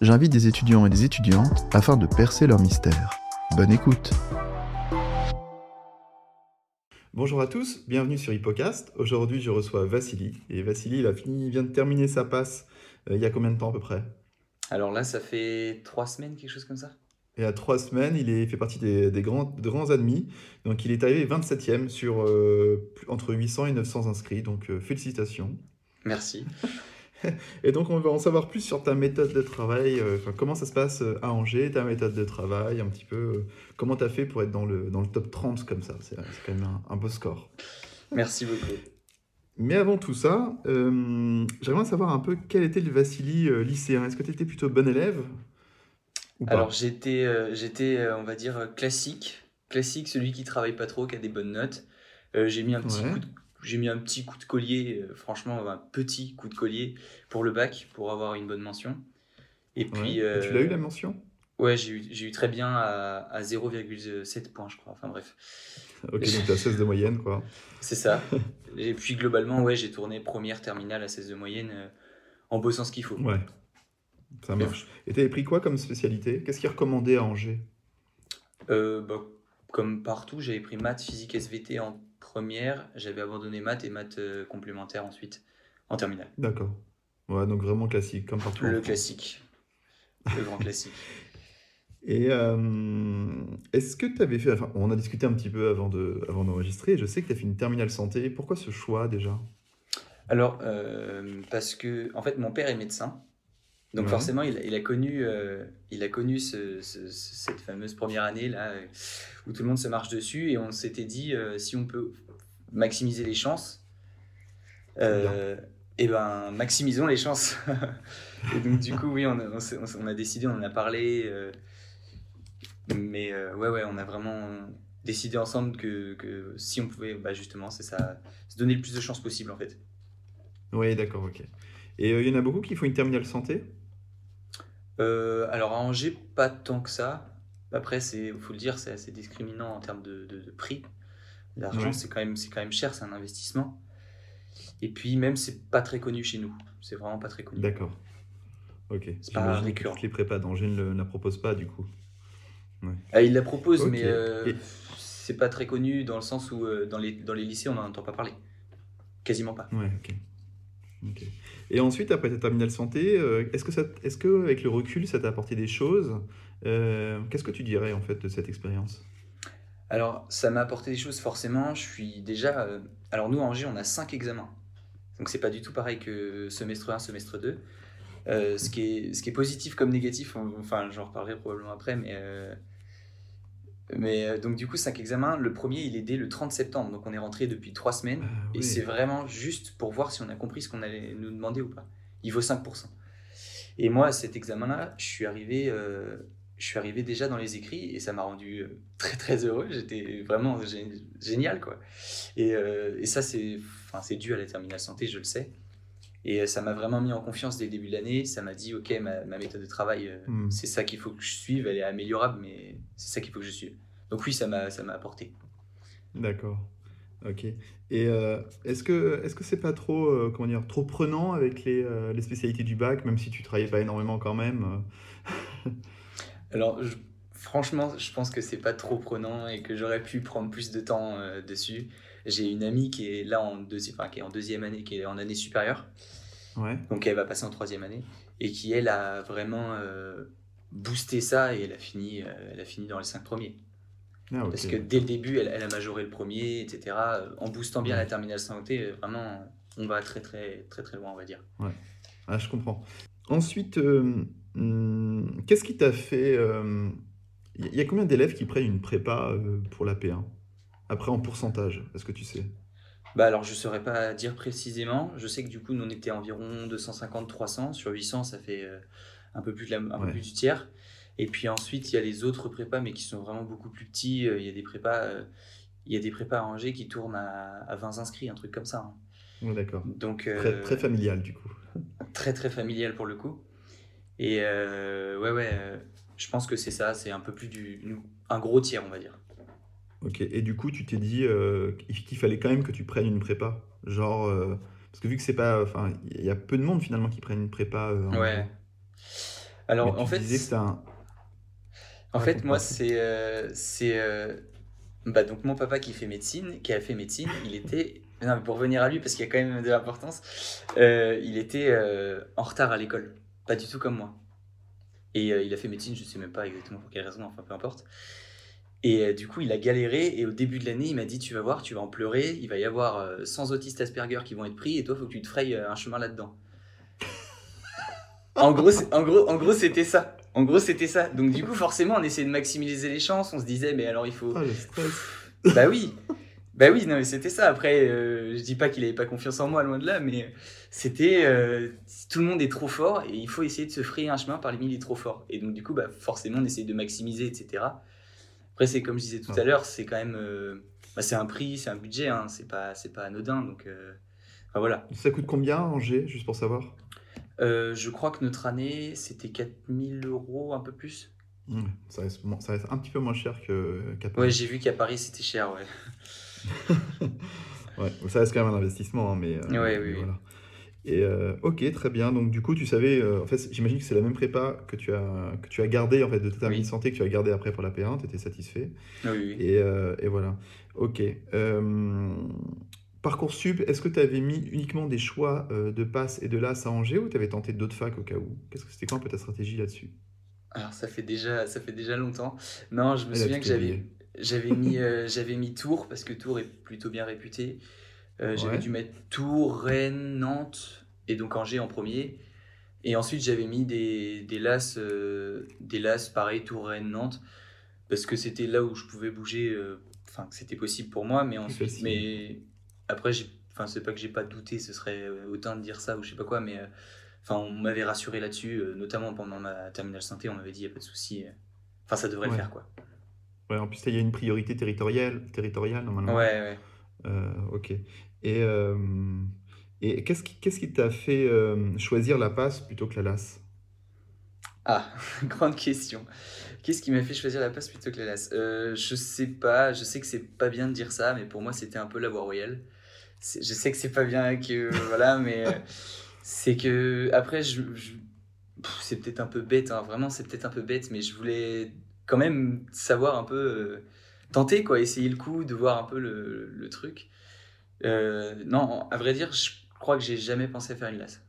j'invite des étudiants et des étudiantes afin de percer leur mystère. Bonne écoute Bonjour à tous, bienvenue sur Hippocast. Aujourd'hui, je reçois Vassili. Et Vassili, il, a fini, il vient de terminer sa passe euh, il y a combien de temps à peu près? Alors là, ça fait trois semaines, quelque chose comme ça Et à trois semaines, il est, fait partie des, des grands, grands admis. Donc il est arrivé 27e sur euh, entre 800 et 900 inscrits. Donc euh, félicitations. Merci. Et donc, on va en savoir plus sur ta méthode de travail, euh, comment ça se passe euh, à Angers, ta méthode de travail, un petit peu, euh, comment tu as fait pour être dans le, dans le top 30 comme ça. C'est quand même un, un beau score. Merci beaucoup. Mais avant tout ça, euh, j'aimerais savoir un peu quel était le Vassili lycéen. Est-ce que tu étais plutôt bon élève Alors j'étais, j'étais, on va dire, classique. Classique, celui qui travaille pas trop, qui a des bonnes notes. J'ai mis un petit Ouais. coup de, j'ai mis un petit coup de collier, euh, franchement, un petit coup de collier pour le bac, pour avoir une bonne mention. Et Ouais. puis, Et euh, Tu l'as eu la mention? Ouais, j'ai eu, eu très bien à, à 0,7 points, je crois. Enfin bref, Ok, donc tu as 16 de moyenne, quoi. c'est ça. Et puis globalement, ouais, j'ai tourné première terminale à 16 de moyenne euh, en bossant ce qu'il faut. Ouais, ça marche. Et tu avais pris quoi comme spécialité? Qu'est-ce qui est recommandé à Angers? Euh, bah, comme partout, j'avais pris maths, physique, SVT en première. J'avais abandonné maths et maths euh, complémentaires ensuite, en terminale. D'accord. Ouais, donc vraiment classique, comme partout. Le classique. Le grand classique. Et euh, est-ce que tu avais fait, enfin, on a discuté un petit peu avant de, avant d'enregistrer, je sais que tu as fait une terminale santé. Pourquoi ce choix déjà? Alors, euh, parce que, en fait, mon père est médecin. Donc Ouais. forcément, il, a- il a connu, euh, il a connu ce- ce- ce- cette fameuse première année là euh, où tout le monde se marche dessus et on s'était dit euh, si on peut maximiser les chances, euh, et ben maximisons les chances. et donc du coup, oui, on a, on on décidé, on en a parlé, euh, mais euh, ouais, ouais, on a vraiment décidé ensemble que, que si on pouvait, bah justement, c'est ça, se donner le plus de chances possible en fait. Oui, d'accord, ok. Et euh, il y en a beaucoup qui font une terminale santé? Euh, alors à Angers, pas tant que ça. Après, c'est, faut le dire, c'est assez discriminant en termes de, de- de prix. L'argent, Ouais. c'est quand même, c'est quand même cher, c'est un investissement. Et puis même, c'est pas très connu chez nous. C'est vraiment pas très connu. D'accord. Ok. C'est pas récurrent. toutes les prépas d'Angers ne la proposent pas du coup. Ah, il la propose, Ok. mais euh, Et- c'est pas très connu dans le sens où euh, dans les, dans les lycées, on n'en entend pas parler. Quasiment pas. Ouais, ok. Et ensuite, après ta terminale santé, euh, est-ce que, ça, est-ce que avec le recul, ça t'a apporté des choses Euh, Qu'est-ce que tu dirais en fait de cette expérience? Alors, ça m'a apporté des choses forcément. Je suis déjà. euh, Alors, nous, à Angers, on a 5 examens. Donc, c'est pas du tout pareil que semestre 1, semestre 2. Euh, ce, qui est, ce qui est positif comme négatif, enfin, j'en reparlerai probablement après, mais. Mais euh, donc, du coup, 5 examens. Le premier, il est dès le 30 septembre. Donc, on est rentré depuis 3 semaines. Ah, Et c'est vraiment juste pour voir si on a compris ce qu'on allait nous demander ou pas. Il vaut 5%. Et moi, à cet examen-là, je suis arrivé, euh, je suis arrivé déjà dans les écrits et ça m'a rendu euh, très très heureux. J'étais vraiment gé- génial quoi. Et, euh, et ça, c'est, enfin, c'est dû à la terminale santé, je le sais. Et euh, ça m'a vraiment mis en confiance dès le début de l'année. Ça m'a dit, ok, ma, ma méthode de travail, euh, Hmm. c'est ça qu'il faut que je suive. Elle est améliorable, mais c'est ça qu'il faut que je suive. Donc oui, ça m'a, ça m'a apporté. D'accord. Ok. Et euh, est-ce que est-ce que c'est pas trop euh, comment dire trop prenant avec les, euh, les spécialités du bac, même si tu travaillais pas énormément quand même Alors, je- franchement, je pense que c'est pas trop prenant et que j'aurais pu prendre plus de temps dessus. J'ai une amie qui est là en deuxième, enfin, qui est en deuxième année, qui est en année supérieure, Ouais. donc elle va passer en troisième année et qui elle a vraiment euh, boosté ça et elle a fini, euh, elle a fini dans les cinq premiers. Ah. Parce que dès le début, elle, elle a majoré le premier, etc. En boostant bien Ouais. la terminale santé, vraiment, on va très très très très loin, on va dire. Ah, je comprends. Ensuite, euh, hum, qu'est-ce qui t'a fait Il y a combien d'élèves qui prennent une prépa pour la P1 Après, en pourcentage, est-ce que tu sais? Bah alors je saurais pas dire précisément. Je sais que du coup nous on était environ 250-300 sur 800, ça fait euh, un peu plus de la, un peu plus du tiers. Et puis ensuite, il y a les autres prépas, mais qui sont vraiment beaucoup plus petits. Il y a des prépas, il y a des prépas à Angers qui tournent à, à 20 inscrits, un truc comme ça. hein. d'accord. Donc, Très, euh, très familial du coup. très très familial pour le coup. Et euh, ouais, ouais, euh, je pense que c'est ça, c'est un peu plus du. un gros tiers, on va dire. Ok, et du coup, tu t'es dit euh, qu'il fallait quand même que tu prennes une prépa. Genre, euh, parce que vu que c'est pas. Enfin, il y a peu de monde finalement qui prennent une prépa. euh, en Ouais. Alors Mais tu en fait, disais que c'était un. en fait moi, c'est. c'est bah, donc mon papa qui fait médecine, qui a fait médecine, il était. Non, mais pour revenir à lui, parce qu'il y a quand même de l'importance, il était en retard à l'école. Pas du tout comme moi. Et il a fait médecine, je sais même pas exactement pour quelle raison, enfin peu importe. Et euh, du coup, il a galéré. Et au début de l'année, il m'a dit Tu vas voir, tu vas en pleurer. Il va y avoir euh, 100 autistes Asperger qui vont être pris. Et toi, il faut que tu te frayes euh, un chemin là-dedans. en gros, en gros, en gros c'était ça. En gros, c'était ça. Donc, du coup, forcément, on essayait de maximiser les chances. On se disait Mais alors, il faut. Ah. Bah oui. Bah oui, non, mais c'était ça. Après, euh, je dis pas qu'il avait pas confiance en moi, loin de là, mais c'était tout le monde est trop fort et il faut essayer de se frayer un chemin parmi les trop forts. Et donc, du coup, bah, forcément, on essaye de maximiser, etc. Après, c'est comme je disais tout à l'heure, c'est quand même. euh, bah, c'est un prix, c'est un budget, hein, c'est pas, pas anodin. Donc, euh, enfin, voilà. Ça coûte combien Angers, juste pour savoir? Euh, je crois que notre année, c'était 4000 euros, un peu plus. Ouais, ça, reste, bon, ça reste un petit peu moins cher que- qu'à Paris. Ouais, j'ai vu qu'à Paris, c'était cher, ouais. Ouais, ça reste quand même un investissement, hein, mais, Ouais, mais oui, oui. voilà. Et euh, ok, très bien. Donc du coup, tu savais, euh, en fait, j'imagine que c'est la même prépa que tu as que tu as gardé en fait de ta Oui. de santé que tu as gardé après pour la P1. Tu étais satisfait. Oui, oui. Et, euh, et voilà. Ok. Euh, Parcoursup, est-ce que tu avais mis uniquement des choix de passe et de LAS à Angers ou tu avais tenté d'autres facs au cas où? Qu'est-ce que c'était quoi un peu ta stratégie là-dessus? Alors, ça fait déjà, ça fait déjà longtemps. Non, je me Elle souviens que j'avais, j'avais mis, j'avais mis Tours parce que Tours est plutôt bien réputé. Euh, j'avais Ouais. dû mettre Tours, Rennes, Nantes et donc Angers en premier. Et ensuite, j'avais mis des, des LAS, euh, des LAS pareil, Tours, Rennes, Nantes, parce que c'était là où je pouvais bouger, euh, enfin, que c'était possible pour moi. Mais ensuite, mais après, enfin, c'est pas que j'ai pas douté, ce serait euh, autant de dire ça ou je sais pas quoi, mais enfin, on m'avait rassuré là-dessus, notamment pendant ma terminale santé, on m'avait dit, il n'y a pas de souci. Enfin, ça devrait Ouais. le faire, quoi. Ouais, en plus, il y a une priorité territoriale, territoriale normalement. Ouais, ouais. Euh, ok. Et, euh, et qu'est-ce qui qui t'a fait euh, choisir la passe plutôt que la LAS Ah, grande question. Qu'est-ce qui m'a fait choisir la passe plutôt que la LAS Euh, Je sais pas, je sais que c'est pas bien de dire ça, mais pour moi c'était un peu la voie royale. Je sais que c'est pas bien que. voilà, mais c'est que. Après, je, c'est peut-être un peu bête, hein, vraiment c'est peut-être un peu bête, mais je voulais quand même savoir un peu. tenter, quoi, essayer le coup, de voir un peu le, le truc. Euh, non, à vrai dire, je crois que j'ai jamais pensé à faire une LAS.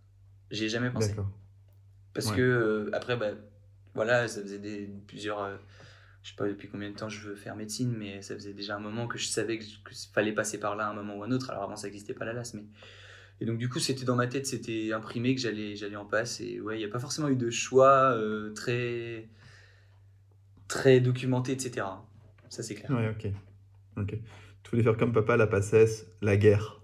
J'ai jamais pensé. D'accord. Parce Ouais. que euh, après, bah, voilà, ça faisait des, plusieurs. euh, je sais pas depuis combien de temps je veux faire médecine, mais ça faisait déjà un moment que je savais que, que fallait passer par là à un moment ou un autre. Alors avant, ça n'existait pas la LAS, mais. Et donc, du coup, c'était dans ma tête, c'était imprimé que j'allais, j'allais en passe. Et ouais, il n'y a pas forcément eu de choix euh, très. très documenté, etc. Ça, c'est clair. Ouais, ok. Ok. Tu voulais faire comme papa, la passesse, la guerre.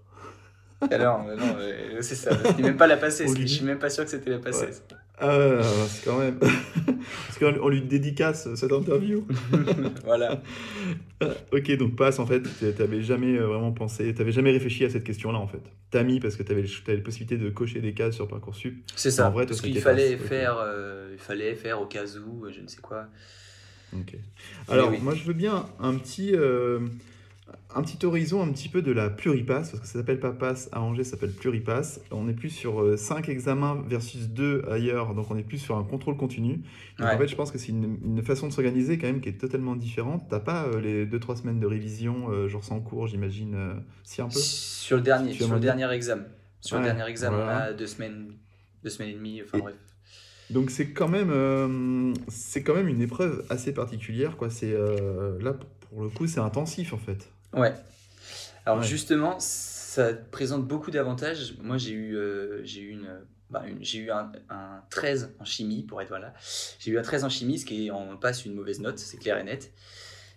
Alors, euh, non, euh, c'est ça. C'était même pas la passée. Au Je suis même pas sûr que c'était la. Ouais. Ah, c'est quand même. Parce qu'on on lui dédicace cette interview. voilà. Ah, ok, donc passe en fait, t'a- t'avais jamais euh, vraiment pensé, t'avais jamais réfléchi à cette question-là en fait. T'as mis parce que t'avais t'avais la possibilité de cocher des cases sur Parcoursup. C'est ça. En vrai, parce qu'il fallait passe, faire, euh, il fallait faire au cas où, euh, je ne sais quoi. Ok. Alors, oui. moi je veux bien un petit, euh, un petit horizon un petit peu de la pluripasse, parce que ça s'appelle pas passe à Angers, ça s'appelle pluripasse. On est plus sur 5 examens versus 2 ailleurs, donc on est plus sur un contrôle continu. Donc Ouais. en fait, je pense que c'est une, une façon de s'organiser quand même qui est totalement différente. T'as pas euh, les 2-3 semaines de révision, euh, genre sans cours, j'imagine, euh, si un peu? Sur le dernier, sur le dernier examen. Sur Ouais, le dernier examen, voilà. on a deux semaines, deux semaines et demie, enfin Et- bref. Donc c'est quand même, euh, c'est quand même une épreuve assez particulière, quoi. C'est euh, là pour le coup, c'est intensif en fait. Ouais. Alors Ouais. justement, ça présente beaucoup d'avantages. Moi, j'ai eu, euh, j'ai eu une, bah, une- j'ai eu un, un 13 en chimie, pour être voilà. J'ai eu un 13 en chimie, ce qui est en passe une mauvaise note, c'est clair et net.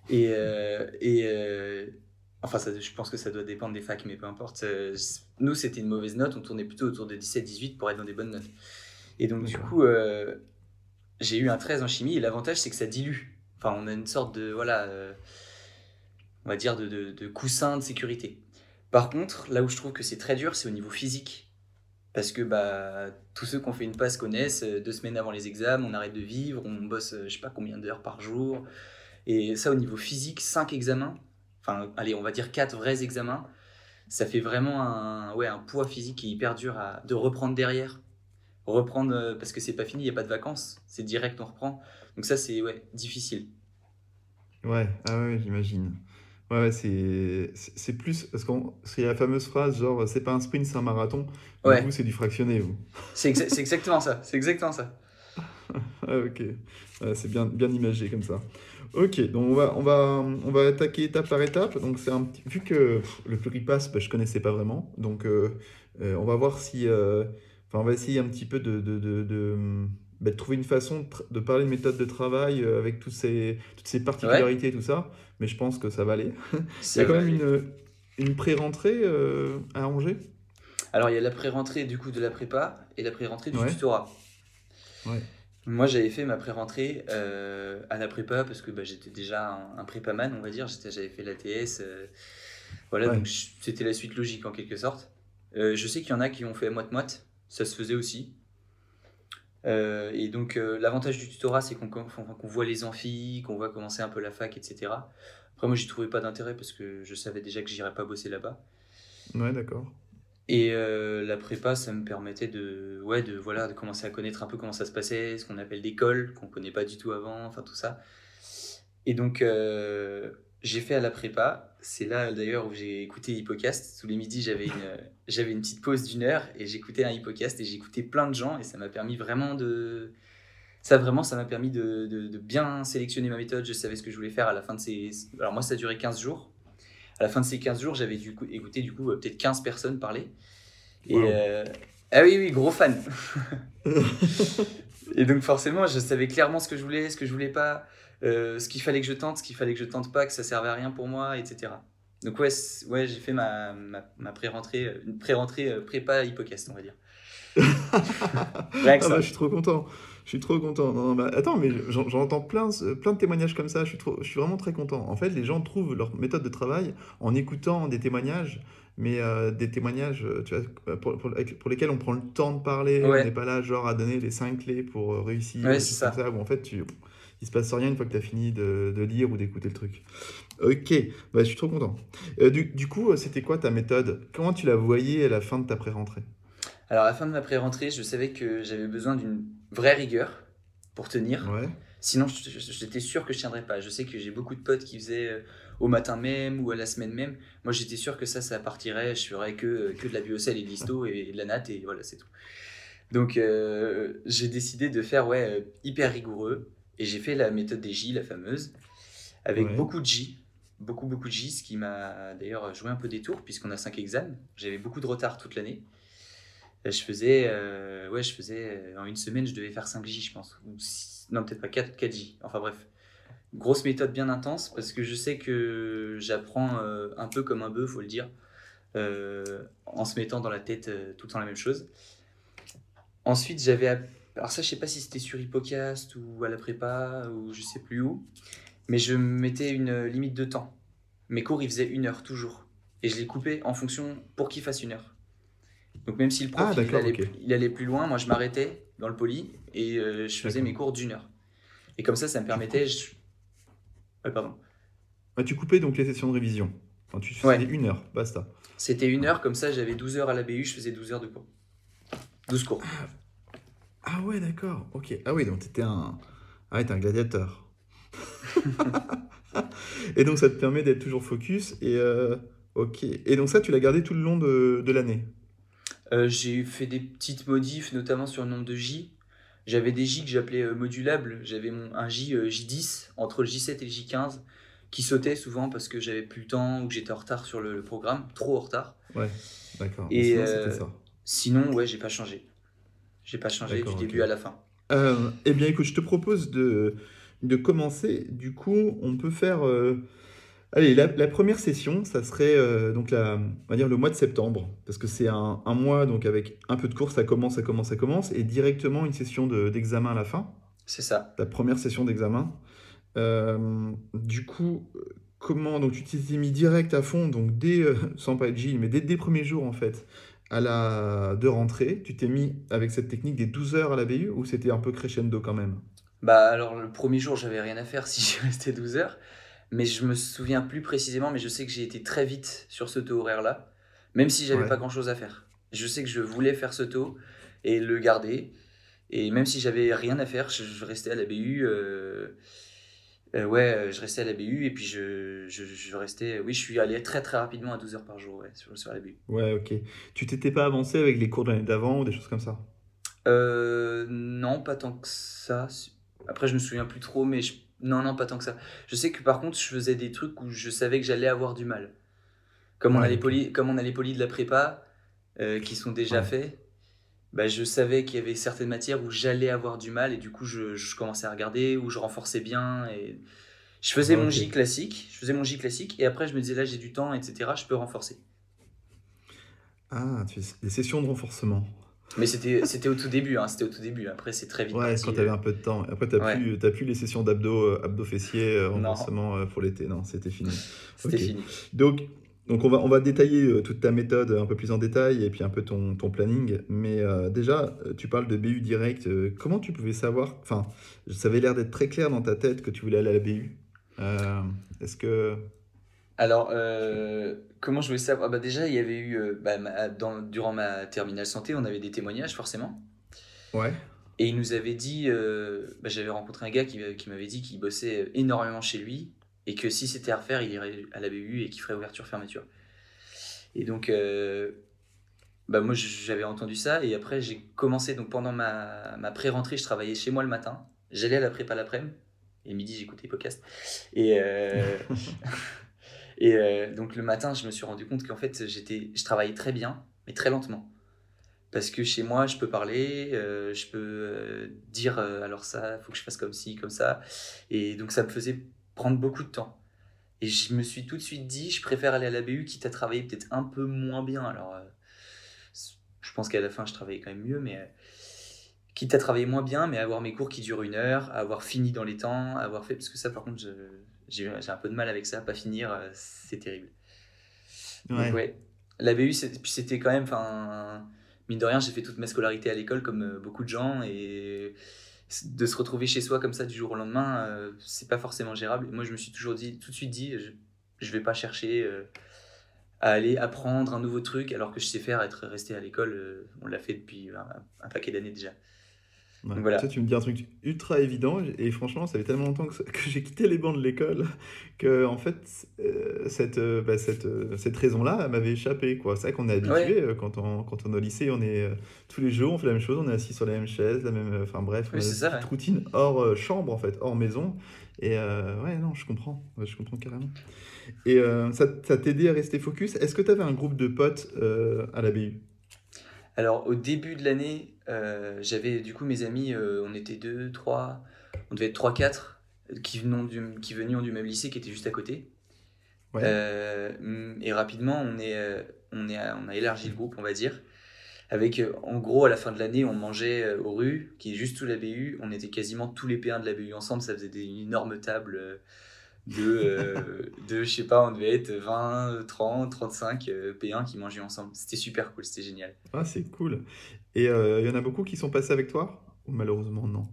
Et, euh, et euh, enfin, ça, je pense que ça doit dépendre des facs, mais peu importe. Nous, c'était une mauvaise note, on tournait plutôt autour de 17-18 pour être dans des bonnes notes. Et donc, du coup, j'ai eu un 13 en chimie et l'avantage c'est que ça dilue. Enfin, on a une sorte de, voilà, on va dire de, de, de coussin de sécurité. Par contre, là où je trouve que c'est très dur, c'est au niveau physique. Parce que bah, tous ceux qui ont fait une passe connaissent, euh, deux semaines avant les examens, on arrête de vivre, on bosse euh, je sais pas combien d'heures par jour. Et ça, au niveau physique, cinq examens, enfin, allez, on va dire quatre vrais examens, ça fait vraiment un, ouais, un poids physique qui est hyper dur à, de reprendre derrière. Reprendre, euh, parce que c'est pas fini, il n'y a pas de vacances, c'est direct, on reprend. Donc ça, c'est ouais, difficile. Ouais, ah ouais, j'imagine. Ouais, ouais, c'est plus parce qu'on c'est la fameuse phrase genre c'est pas un sprint, c'est un marathon. Ouais, Vous, c'est du fractionné, vous. c'est exa- c'est exactement ça, c'est exactement ça. Ah, ok, c'est bien, bien imagé comme ça. Ok, donc on va, on va, on va attaquer étape par étape. Donc c'est un petit, vu que pff, le pluripass, bah, je connaissais pas vraiment, donc euh, euh, on va voir si, euh, enfin on va essayer un petit peu de, de, de, de, bah, de trouver une façon de, tra- de parler de méthode de travail euh, avec tous ces, toutes ces Ouais, particularités et tout ça. Mais je pense que ça va aller. Il y a quand même aller. une, une pré-rentrée euh, à Angers? Alors, il y a la pré-rentrée du coup de la prépa et la pré-rentrée du Ouais, tutorat. ouais, Moi, j'avais fait ma pré-rentrée euh, à la prépa parce que bah, j'étais déjà un, un prépaman, on va dire. J'avais fait l'ATS. euh, voilà, ouais. donc c'était la suite logique en quelque sorte. Euh, je sais qu'il y en a qui ont fait moite-moite. Ça se faisait aussi. Euh, et donc, euh, l'avantage du tutorat, c'est qu'on voit les amphis, qu'on voit commencer un peu la fac, etc. Après, moi, j'y trouvais pas d'intérêt parce que je savais déjà que j'irais pas bosser là-bas. Ouais, d'accord. Et euh, la prépa, ça me permettait de, ouais, de, voilà, de commencer à connaître un peu comment ça se passait, ce qu'on appelle cols, qu'on connaît pas du tout avant, enfin tout ça. Et donc, j'ai fait à la prépa. C'est là d'ailleurs où j'ai écouté Hippocast. Tous les midis, j'avais une, j'avais une petite pause d'une heure et j'écoutais un Hippocast et j'écoutais plein de gens et ça m'a permis vraiment de. Ça vraiment, ça m'a permis de, de, de bien sélectionner ma méthode. Je savais ce que je voulais faire à la fin de ces. Alors, moi, ça a duré 15 jours. À la fin de ces 15 jours, j'avais du coup, écouté du coup peut-être 15 personnes parler. Et euh, ah oui, oui, gros fan. Et donc forcément, je savais clairement ce que je voulais, ce que je voulais pas, euh, ce qu'il fallait que je tente, ce qu'il fallait que je tente pas, que ça servait à rien pour moi, etc. Donc ouais, ouais j'ai fait ma, ma, ma pré-rentrée, euh, une pré-rentrée euh, prépa Hippocast, on va dire. Rien que Ah bah, je ça. suis trop content. Je suis trop content. Non, non, bah, attends, mais j'en- j'entends plein, plein de témoignages comme ça. Je suis trop, je suis vraiment très content. En fait, les gens trouvent leur méthode de travail en écoutant des témoignages, mais euh, des témoignages, euh, tu vois, pour, pour- lesquels on prend le temps de parler. On n'est pas là, genre, à donner les cinq clés pour euh, réussir ou ouais, c'est ça. ça, où en fait, tu, il se passe rien une fois que tu as fini de, de lire ou d'écouter le truc. Ok, bah, je suis trop content. Euh, du, du coup, c'était quoi ta méthode? Comment tu la voyais à la fin de ta pré-rentrée? Alors à la fin de ma pré-rentrée, je savais que j'avais besoin d'une vraie rigueur pour tenir. Ouais, Sinon, j'étais sûr que je tiendrais pas. Je sais que j'ai beaucoup de potes qui faisaient au matin même ou à la semaine même. Moi, j'étais sûr que ça, ça partirait. Je ferais que, que de la biocelle et de l'histo et de la natte et voilà, c'est tout. Donc, euh, j'ai décidé de faire ouais, euh, hyper rigoureux et j'ai fait la méthode des J, la fameuse, avec ouais, beaucoup de J. Beaucoup, beaucoup de J, ce qui m'a d'ailleurs joué un peu des tours puisqu'on a 5 examens. J'avais beaucoup de retard toute l'année. Euh, Je faisais, euh, ouais, je faisais, euh, en une semaine, je devais faire 5 J, je pense. Ou non, peut-être pas 4, 4 J. Enfin bref. Grosse méthode bien intense parce que je sais que j'apprends euh, un peu comme un bœuf, faut le dire, euh, en se mettant dans la tête euh, tout le temps la même chose. Ensuite, j'avais. app- Alors, ça, je sais pas si c'était sur Hippocast ou à la prépa ou je sais plus où, mais je mettais une limite de temps. Mes cours, ils faisaient une heure toujours. Et je les coupais en fonction pour qu'ils fassent une heure. Donc même si le prof Ah, il allait, ok. il allait plus loin, moi je m'arrêtais dans le poli et je faisais mes cours d'une heure. Et comme ça, ça me permettait... je- Ouais, pardon. Ah, tu coupais donc les sessions de révision? Enfin, tu faisais Ouais, une heure, basta. c'était une heure, comme ça j'avais 12 heures à la BU, je faisais 12 heures de cours. 12 cours. Ah ouais, d'accord. Ok. Ah oui, donc t'étais un... Ah ouais, t'es un gladiateur. Et donc ça te permet d'être toujours focus. Et euh, ok. Et donc ça, tu l'as gardé tout le long de, de l'année? Euh, j'ai fait des petites modifs, notamment sur le nombre de J. J'avais des J que j'appelais euh, modulables. J'avais un J euh, J10 entre le J7 et le J15 qui sautait souvent parce que j'avais plus le temps ou que j'étais en retard sur le, le programme, trop en retard. Ouais, d'accord. Et sinon, euh, ça. sinon, ouais, j'ai pas changé. J'ai pas changé du début à la fin. Euh, eh bien, écoute, je te propose de, de commencer. Du coup, on peut faire. euh, Allez, la, la première session, ça serait euh, donc la, on va dire le mois de septembre, parce que c'est un, un mois donc avec un peu de cours, ça commence, ça commence, ça commence, et directement une session de- d'examen à la fin. C'est ça. Ta première session d'examen. Euh, du coup, comment donc tu t'es mis direct à fond, donc dès euh, sans pas être Gilles, mais dès, dès les premiers jours en fait, à la de rentrée, tu t'es mis avec cette technique des 12 heures à la BU ou c'était un peu crescendo quand même? Bah alors le premier jour, j'avais rien à faire si je restais 12 heures, mais je me souviens plus précisément, mais je sais que j'ai été très vite sur ce taux horaire là, même si j'avais Ouais. pas grand chose à faire. Je sais que je voulais faire ce taux et le garder, et même si j'avais rien à faire, je, restais à la BU. euh, euh, ouais, je restais à la BU et puis je, je, je restais. Oui, je suis allé très très rapidement à 12 heures par jour ouais, sur, sur la BU. Ouais, ok. Tu t'étais pas avancé avec les cours de l'année d'avant ou des choses comme ça? Euh, non, pas tant que ça. Après, je me souviens plus trop, mais je- non, non, pas tant que ça. Je sais que par contre, je faisais des trucs où je savais que j'allais avoir du mal. Comme on a les comme on a les polis de la prépa euh, qui sont déjà Ouais. faits, bah, je savais qu'il y avait certaines matières où j'allais avoir du mal et du coup, je, je commençais à regarder, où je renforçais bien et je faisais mon. J classique, je faisais mon J classique et après, je me disais là, j'ai du temps, etc. Je peux renforcer. Ah, tu des sessions de renforcement. Mais c'était c'était au tout début, hein, c'était au tout début. Après, c'est très vite Ouais, parti, quand euh. t'avais un peu de temps. Après, t'as Ouais. plus, plus les sessions d'abdos, euh, abdos fessiers, euh, renforcement euh, pour l'été. Non, c'était fini. C'était fini. Donc, donc on, va, on va détailler euh, toute ta méthode un peu plus en détail et puis un peu ton, ton planning. Mais euh, déjà, euh, tu parles de BU direct. euh, comment tu pouvais savoir Enfin, ça avait l'air d'être très clair dans ta tête que tu voulais aller à la BU. Euh, Est-ce que. Alors, euh, comment je voulais savoir? Ah bah déjà, il y avait eu, euh, bah, ma- dans, durant ma terminale santé, on avait des témoignages forcément. Ouais. Et il nous avait dit, euh, bah, j'avais rencontré un gars qui, qui m'avait dit qu'il bossait énormément chez lui et que si c'était à refaire, il irait à la BU et qu'il ferait ouverture-fermeture. Et donc, euh, bah, moi j'avais entendu ça et après j'ai commencé, donc pendant ma, ma pré-rentrée, je travaillais chez moi le matin, j'allais à la prépa l'après-midi et midi j'écoutais les podcasts. Et, et euh, donc le matin, je me suis rendu compte qu'en fait, j'étais, je travaillais très bien, mais très lentement. Parce que chez moi, je peux parler, euh, je peux euh, dire alors ça, faut que je fasse comme ci, comme ça. Et donc ça me faisait prendre beaucoup de temps. Et je me suis tout de suite dit, je préfère aller à la BU quitte à travailler peut-être un peu moins bien. Alors, je pense qu'à la fin, je travaillais quand même mieux, mais quitte à travailler moins bien, mais avoir mes cours qui durent une heure, avoir fini dans les temps, avoir fait. Parce que ça, par contre, je- j'ai un peu de mal avec ça, pas finir, euh, c'est terrible. Donc, ouais. La BU, c'est- puis c'était quand même, enfin, mine de rien, j'ai fait toute ma scolarité à l'école comme euh, beaucoup de gens et de se retrouver chez soi comme ça du jour au lendemain, euh, c'est pas forcément gérable. Moi, je me suis toujours dit, tout de suite dit, je, je vais pas chercher euh, à aller apprendre un nouveau truc alors que je sais faire être resté à l'école. euh, on l'a fait depuis un, un paquet d'années déjà. Ouais. Voilà. Tu me dis un truc ultra évident et franchement, ça fait tellement longtemps que, que j'ai quitté les bancs de l'école que en fait, euh, cette, euh, bah, cette, euh, cette raison-là m'avait échappé. quoi. C'est vrai qu'on est habitué Ouais. quand, on, quand on est au lycée, on est tous les jours, on fait la même chose, on est assis sur la même chaise, la même, enfin bref, Oui, ça, ouais. routine hors chambre en fait, hors maison. Et ouais, non, je comprends, je comprends carrément. Et ça ça t'aidait à rester focus? Est-ce que tu avais un groupe de potes à la BU? Alors, au début de l'année, euh, j'avais du coup mes amis, euh, on était deux, trois, on devait être trois, quatre, qui, venaient du, qui venions du même lycée qui était juste à côté. Ouais. Euh, et rapidement, on, est, on, est, on a élargi le groupe, on va dire. Avec, en gros, à la fin de l'année, on mangeait euh, au rue, qui est juste sous la BU. On était quasiment tous les P1 de la BU ensemble. Ça faisait des énormes tables euh, de, euh, de, je sais pas, on devait être 20, 30, 35 euh, P1 qui mangeaient ensemble. C'était super cool, c'était génial. Ah, c'est cool. Et il y en a beaucoup qui sont passés avec toi? Ou malheureusement non?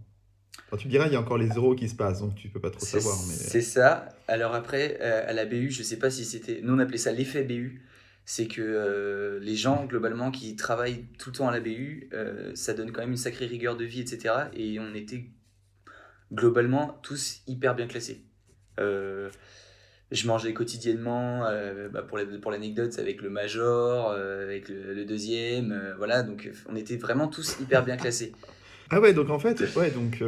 Tu me diras, il y a encore les euros qui se passent, donc tu peux pas trop savoir. Mais... c'est ça. Alors après, euh, à la BU, je sais pas si c'était. Nous, on appelait ça l'effet BU. C'est que euh, les gens, globalement, qui travaillent tout le temps à la BU, euh, ça donne quand même une sacrée rigueur de vie, etc. Et on était globalement tous hyper bien classés. Euh, je mangeais quotidiennement, euh, bah, pour la- pour l'anecdote, c'est avec le major, euh, avec le, deuxième, voilà. Donc on était vraiment tous hyper bien classés. Ah ouais, donc en fait, ouais, donc,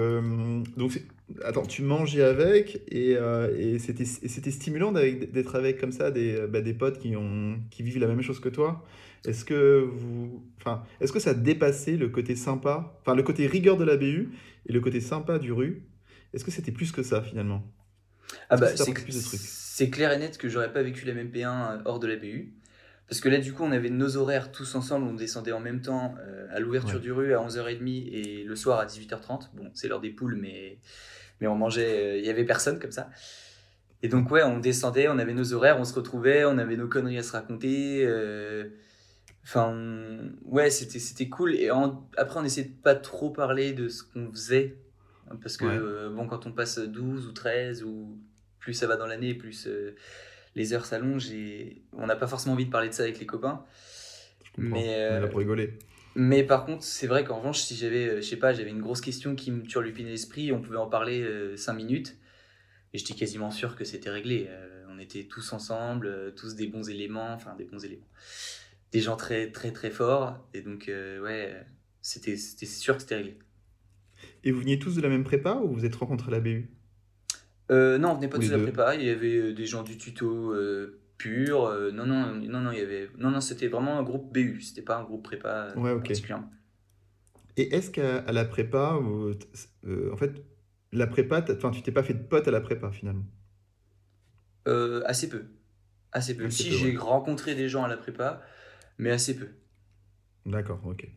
donc attends, tu mangeais avec et, euh, c'était stimulant d'être avec comme ça des, bah, des potes qui ont qui vivent la même chose que toi. Est-ce que vous, enfin, est-ce que ça dépassait le côté sympa, enfin le côté rigueur de la BU et le côté sympa du rue? Est-ce que c'était plus que ça finalement? Ah bah, c'est clair et net que j'aurais pas vécu la même P1 hors de la BU. Parce que là, du coup, on avait nos horaires tous ensemble, on descendait en même temps euh, à l'ouverture Ouais. du rue à 11h30 et le soir à 18h30. Bon, c'est l'heure des poules, mais, mais on mangeait, euh, il y avait personne comme ça. Et donc, ouais, on descendait, on avait nos horaires, on se retrouvait, on avait nos conneries à se raconter. euh, Enfin, ouais, c'était c'était cool. Et en- après, on essayait de pas trop parler de ce qu'on faisait. Parce que, Ouais. euh, bon, quand on passe 12 ou 13, ou plus ça va dans l'année, plus euh, les heures s'allongent et on n'a pas forcément envie de parler de ça avec les copains. Je comprends. Mais, On est là euh, pour rigoler. Mais par contre, c'est vrai qu'en revanche, si j'avais, je sais pas, j'avais une grosse question qui me turlupinait l'esprit, on pouvait en parler 5 minutes. Et j'étais quasiment sûr que c'était réglé. On était tous ensemble, tous des bons éléments, enfin des bons éléments. Des gens très très très forts. Et donc, ouais, c'était c'était sûr que c'était réglé. Et vous veniez tous de la même prépa ou vous êtes rencontrés à la BU Euh, non, on venait pas Ou tous de la prépa. Il y avait euh, des gens du tuto euh, pur. euh, non, non, non, non, il y avait. Non, non, c'était vraiment un groupe BU. C'était pas un groupe prépa Ouais, ok. particulièrement. Et est-ce qu'à la prépa, en fait, la prépa, enfin, tu t'es pas fait de potes à la prépa finalement? Euh, assez peu. Assez peu. Assez si j'ai ouais. rencontré des gens à la prépa, mais assez peu. D'accord, ok.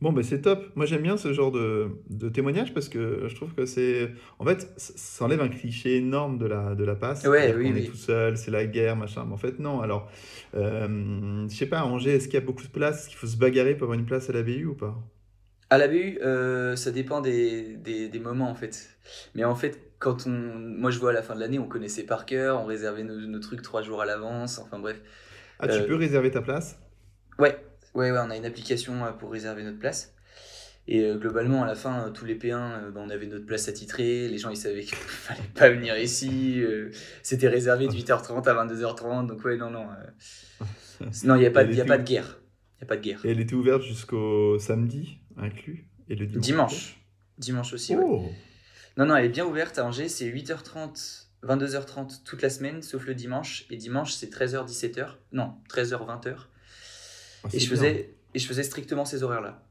Bon, ben c'est top. Moi, j'aime bien ce genre de, de témoignage parce que je trouve que c'est. En fait, ça enlève un cliché énorme de la, de la passe. Ouais, oui, qu'on est tout seul, c'est la guerre, machin. Mais en fait, non. Alors, euh, je sais pas, à Angers, est-ce qu'il y a beaucoup de places? Est-ce qu'il faut se bagarrer pour avoir une place à la BU ou pas? À la BU, euh, ça dépend des, des, des moments en fait. Mais en fait, quand on. Moi je vois à la fin de l'année, on connaissait par cœur, on réservait nos, nos trucs trois jours à l'avance, enfin bref. Ah, tu Euh, peux réserver ta place? Ouais, ouais, ouais, on a une application euh, pour réserver notre place. Et euh, globalement, à la fin, euh, tous les P1, euh, ben, on avait notre place attitrée. Les gens, ils savaient qu'il fallait pas venir ici. euh, C'était réservé de 8h30 à 22h30. Donc, ouais, non, non. euh, Non, il n'y a, pas, y a pas de guerre. Il n'y a pas de guerre. Et elle était ouverte jusqu'au samedi, inclus Et le dimanche Dimanche. Dimanche aussi, ouais. Oh Non, non, elle est bien ouverte à Angers. C'est 8h30, 22h30 toute la semaine, sauf le dimanche. Et dimanche, c'est 13h, 17h. Non, 13h, 20h. Ah, Et je, bien. faisais, et je faisais strictement ces horaires-là.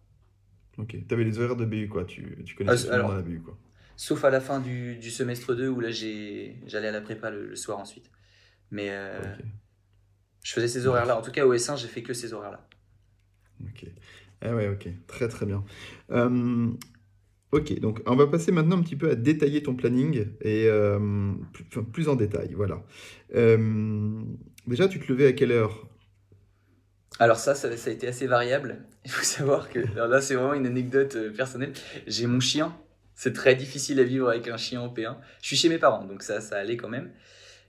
Ok, t'avais les horaires de BU, quoi. Tu, tu connaissais le alors- la BU, quoi. Sauf à la fin du, du semestre 2 où là j'allais à la prépa le, le soir ensuite. Mais euh, je faisais ces horaires-là. En tout cas au S1 j'ai fait que ces horaires-là. Ok. Ah ouais, ok. Très très bien. Euh, ok, donc on va passer maintenant un petit peu à détailler ton planning et euh, plus, enfin, plus en détail. Voilà. Euh, déjà, tu te levais à quelle heure? Alors ça, ça, ça a été assez variable. Il faut savoir que alors là c'est vraiment une anecdote euh, personnelle. J'ai mon chien. C'est très difficile à vivre avec un chien en P1. Je suis chez mes parents donc ça, ça allait quand même.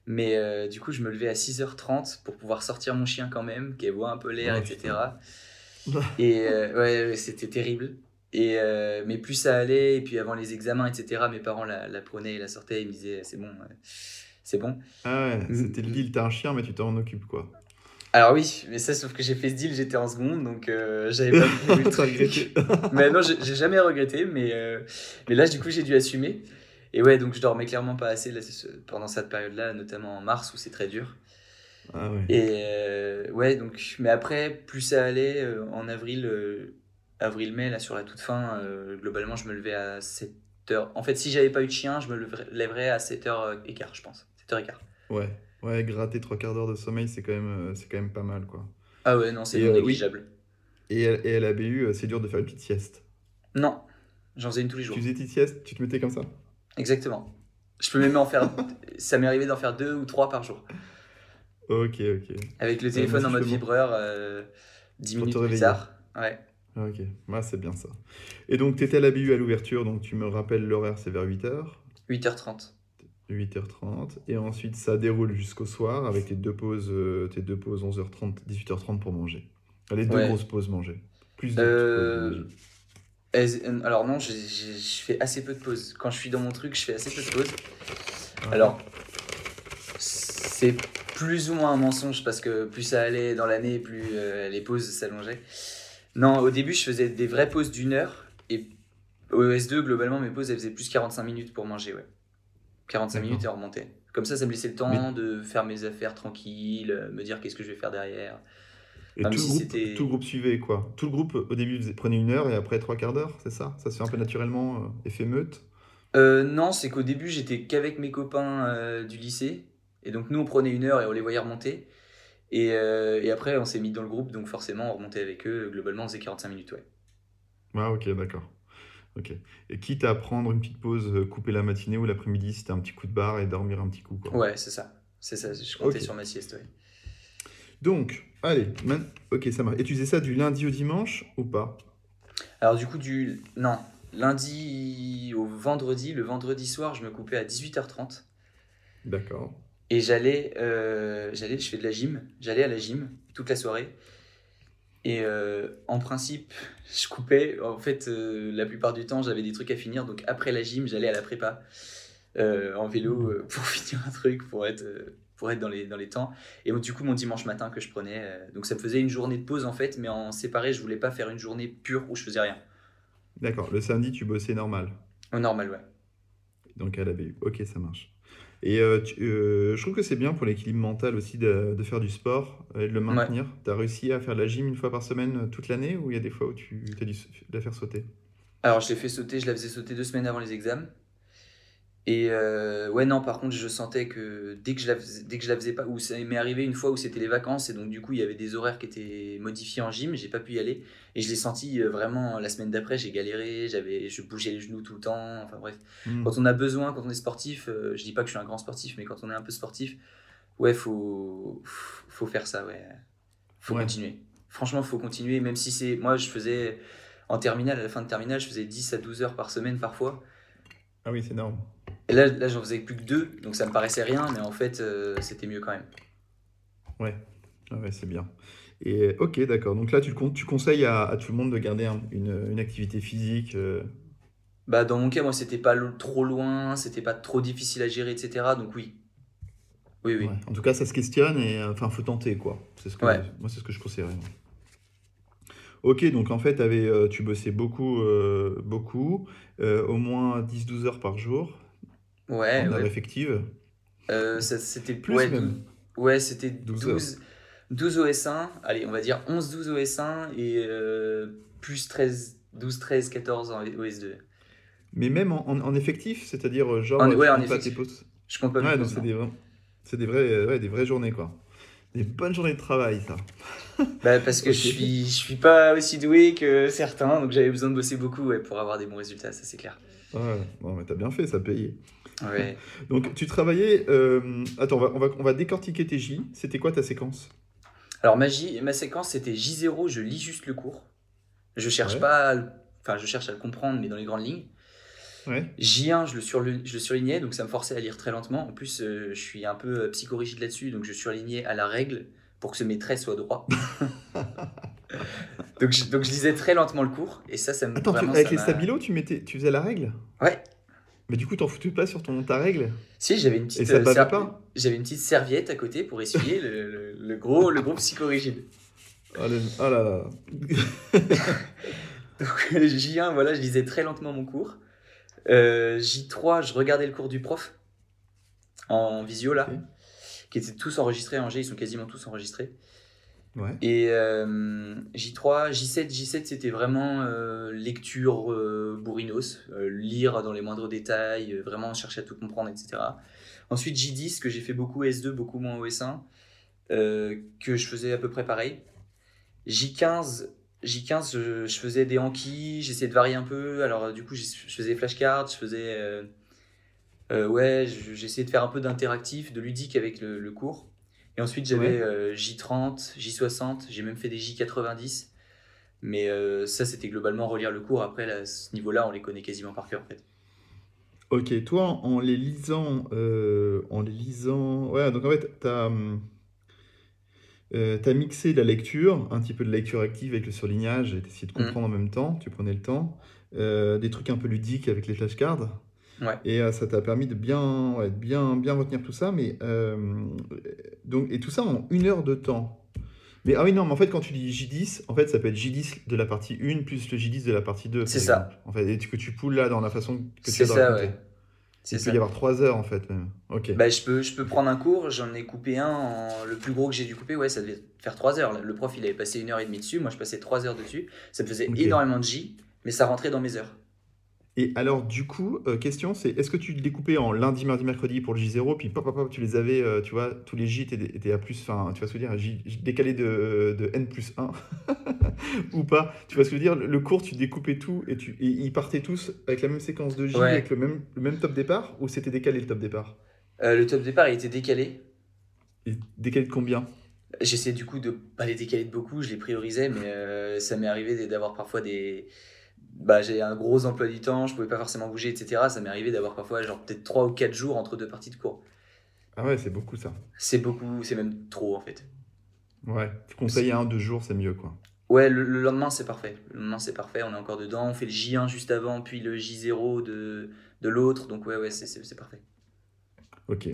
Mais euh, du coup je me levais à 6h30 pour pouvoir sortir mon chien quand même, qu'elle voit un peu l'air, etc. Et euh, ouais, c'était terrible. Et, euh, mais plus ça allait, et puis avant les examens, etc., mes parents la, la prenaient et la sortaient, ils me disaient c'est bon, c'est bon. Ah ouais, Mm. c'était le deal, t'as un chien, mais tu t'en occupes, quoi. Alors oui, mais ça, sauf que j'ai fait ce deal, j'étais en seconde, donc euh, j'avais pas prévu le truc. mais non, j'ai jamais regretté, mais, euh, mais là, du coup, j'ai dû assumer. Et ouais, donc je dormais clairement pas assez là, pendant cette période-là, notamment en mars où c'est très dur. Ah ouais. Et euh, ouais, donc, mais après, plus ça allait, en avril, avril-mai, là, sur la toute fin, globalement, je me levais à 7h. En fait, si j'avais pas eu de chien, je me lèverais à 7h15, je pense. 7h15. Ouais. Ouais, gratter trois quarts d'heure de sommeil, c'est quand, même, euh, c'est quand même pas mal, quoi. Ah ouais, non, c'est non euh, oui. négligeable. Et, à- et à la BU, euh, c'est dur de faire une petite sieste. Non, j'en faisais une tous les jours. Tu faisais une petite sieste, tu te mettais comme ça? Exactement. Je peux même en faire. ça m'est arrivé d'en faire deux ou trois par jour. Ok, ok. Avec le téléphone en mode vibreur, euh, 10 Pour te minutes plus tard. Ouais. Ok, ouais, c'est bien ça. Et donc, tu étais à la BU à l'ouverture, donc tu me rappelles l'horaire, c'est vers 8h, 8h30. 8h30, et ensuite ça déroule jusqu'au soir avec tes deux pauses, euh, tes deux pauses 11h30, 18h30 pour manger. Les deux Ouais. grosses pauses manger. Plus de Euh, pauses, Elles- euh, Alors non, je fais assez peu de pauses. Quand je suis dans mon truc, je fais assez peu de pauses. Alors, c'est plus ou moins un mensonge parce que plus ça allait dans l'année, plus euh, les pauses s'allongeaient. Non, au début, je faisais des vraies pauses d'une heure et au S2, globalement, mes pauses, elles faisaient plus 45 minutes pour manger, ouais. 45 D'accord. minutes et on remontait. Comme ça, ça me laissait le temps de faire mes affaires tranquilles, euh, me dire qu'est-ce que je vais faire derrière. Et tout, si le groupe, tout le groupe suivait quoi Tout le groupe au début prenait une heure et après trois quarts d'heure, c'est ça? Ça se fait un peu naturellement, euh, effet meute? Euh, non, c'est qu'au début, j'étais qu'avec mes copains euh, du lycée. Et donc, nous, on prenait une heure et on les voyait remonter. Et, et après, on s'est mis dans le groupe, donc forcément, on remontait avec eux. Globalement, on faisait 45 minutes, ouais. Ah, ok, d'accord. Ok. Et quitte à prendre une petite pause, euh, couper la matinée ou l'après-midi, c'était un petit coup de barre et dormir un petit coup, quoi. Ouais, c'est ça. C'est ça, je comptais sur ma sieste, ouais. Donc, allez, man- ok, ça marche. Et tu faisais ça du lundi au dimanche ou pas? Alors du coup, du... Non, lundi au vendredi, le vendredi soir, je me coupais à 18h30. D'accord. Et j'allais, euh, j'allais, je fais de la gym, j'allais à la gym toute la soirée. Et euh, en principe, je coupais. En fait, euh, la plupart du temps, j'avais des trucs à finir. Donc après la gym, j'allais à la prépa euh, en vélo pour finir un truc, pour être, pour être dans, les, dans les temps. Et donc, du coup, mon dimanche matin que je prenais. donc ça me faisait une journée de pause en fait, mais en séparé, je voulais pas faire une journée pure où je faisais rien. D'accord. Le samedi, tu bossais normal. Au normal, ouais. Donc à la BU. Ok, ça marche. Et euh, tu- euh, je trouve que c'est bien pour l'équilibre mental aussi de, de faire du sport et de le maintenir. Tu as réussi à faire de la gym une fois par semaine euh, toute l'année ou il y a des fois où tu as dû la faire sauter? Alors, je l'ai fait sauter, je la faisais sauter deux semaines avant les examens. Et euh, ouais, non, par contre, je sentais que dès que je la faisais, dès que je la faisais pas, ou ça m'est arrivé une fois où c'était les vacances, et donc du coup, il y avait des horaires qui étaient modifiés en gym, j'ai pas pu y aller. Et je l'ai senti euh, vraiment la semaine d'après, j'ai galéré, j'avais, je bougeais les genoux tout le temps. Enfin bref, Hmm. quand on a besoin, quand on est sportif, euh, je dis pas que je suis un grand sportif, mais quand on est un peu sportif, ouais, faut, faut faire ça, ouais. Faut Ouais. continuer. Franchement, faut continuer, même si c'est. Moi, je faisais. En terminale, à la fin de terminale, je faisais 10 à 12 heures par semaine parfois. Ah oui, c'est énorme. Et là, là j'en faisais plus que deux, donc ça me paraissait rien, mais en fait, euh, c'était mieux quand même. Ouais, Ah ouais, c'est bien. Et ok, d'accord. Donc là, tu, con- tu conseilles à, à tout le monde de garder un- une, une activité physique. euh, Bah, dans mon cas, moi, c'était pas trop loin, c'était pas trop difficile à gérer, etc. Donc oui. Oui, oui. ouais. En tout cas, ça se questionne et euh, enfin, faut tenter quoi. C'est ce que Ouais. moi, c'est ce que je conseillerais. Ok, donc en fait, euh, tu bossais beaucoup, euh, beaucoup, euh, au moins 10-12 heures par jour Ouais, en ouais. effective. Euh, c'était Plus ouais, même. Ouais, c'était 12 12, 12 OS1. Allez, on va dire 11, 12 OS1 et euh, plus 13, 12, 13, 14 en OS2. Mais même en, en- en effectif, c'est-à-dire euh, genre, En- ouais, en comptes pas effectif. tes. Je compte pas mes Ouais, donc c'est des, c'est des, vrais, ouais, des vraies journées quoi. Des bonnes journées de travail, ça. Bah, parce que Ok. je suis, je suis pas aussi doué que certains, donc j'avais besoin de bosser beaucoup ouais, pour avoir des bons résultats, ça c'est clair. Ouais, bon, mais t'as bien fait, ça payait. Ouais. Donc tu travaillais. euh, Attends, on va, on, va, on va décortiquer tes J. C'était quoi ta séquence? Alors ma, J- ma séquence c'était J0, je lis juste le cours. Je cherche Ouais. pas, à le- enfin je cherche à le comprendre, mais dans les grandes lignes. Ouais. J1, je le, surli- je le surlignais, donc ça me forçait à lire très lentement. En plus, euh, je suis un peu euh, psychorigide là-dessus, donc je surlignais à la règle pour que ce mes traits soient droits. donc, je, donc je lisais très lentement le cours, et ça, ça me Attends, tu- avec les stabilos, tu, mettais, tu faisais la règle? Ouais. Mais du coup, t'en foutais pas sur ton, ta règle? Si, j'avais une Et petite, ça euh, pas j'avais une petite serviette à côté pour essuyer le, le- le gros, le gros psychorigide. oh, le- oh là là. Donc J1, voilà, je lisais très lentement mon cours. Euh, J3, je regardais le cours du prof en visio là. Qui étaient tous enregistrés en G, ils sont quasiment tous enregistrés. Ouais. Et euh, J3, J7, J7, c'était vraiment euh, lecture euh, bourrinos, euh, lire dans les moindres détails, euh, vraiment chercher à tout comprendre, etc. Ensuite, J10, que j'ai fait beaucoup S2, beaucoup moins OS1, euh, que je faisais à peu près pareil. J15, J15 je, je faisais des Anki, j'essayais de varier un peu. Alors, du coup, je faisais flashcards, je faisais. Euh, ouais, je- j'essayais de faire un peu d'interactif, de ludique avec le, le cours. Et ensuite, j'avais Ouais. euh, J30, J60, j'ai même fait des J90. Mais euh, ça, c'était globalement relire le cours. Après, à ce niveau-là, on les connaît quasiment par cœur, en fait. Ok, toi, en, les lisant, euh, en les lisant, ouais, donc en fait, t'as, t'as mixé la lecture, un petit peu de lecture active avec le surlignage, et t'essayais de Mhm. comprendre en même temps, tu prenais le temps, des trucs un peu ludiques avec les flashcards, Ouais. et euh, ça t'a permis de bien, ouais, de bien, bien retenir tout ça, mais euh, donc, et tout ça en une heure de temps. Mais ah oui, non, mais en fait, quand tu dis J10, en fait, ça peut être J10 de la partie 1 plus le J10 de la partie 2. par C'est ça. En fait, et que tu poules là dans la façon que tu C'est as ça, ouais. C'est Il peut ça. y avoir 3 heures en fait même. Ok. Bah, je, peux, je peux prendre un cours, j'en ai coupé un, en- le plus gros que j'ai dû couper, ouais, ça devait faire 3 heures. Le prof, il avait passé une heure et demie dessus, moi je passais 3 heures dessus. Ça me faisait énormément de J, mais ça rentrait dans mes heures. Et alors, du coup, euh, question, c'est est-ce que tu découpais en lundi, mardi, mercredi pour le J0, puis pop, pop, pop, tu les avais, euh, tu vois, tous les J étaient, à plus, enfin, tu vois ce que je veux dire, J, J décalé de, de N plus 1, ou pas Tu vois ce que je veux dire Le cours, tu découpais tout et, tu, et ils partaient tous avec la même séquence de J, Ouais. avec le même, le même top départ, ou c'était décalé le top départ? Euh, le top départ il était décalé. Et décalé de combien? J'essaie du coup de pas les décaler de beaucoup, je les priorisais, mais ça m'est arrivé d'avoir parfois des. Bah, j'ai un gros emploi du temps, je pouvais pas forcément bouger, etc. Ça m'est arrivé d'avoir parfois genre peut-être 3 ou 4 jours entre deux parties de cours. Ah ouais, c'est beaucoup ça. C'est beaucoup, c'est même trop en fait. Ouais, tu conseilles un, deux jours, c'est mieux, quoi. Ouais, le, le lendemain c'est parfait. Le lendemain c'est parfait, on est encore dedans. On fait le J1 juste avant, puis le J0 de, de l'autre. Donc ouais, ouais, c'est- parfait. Ok.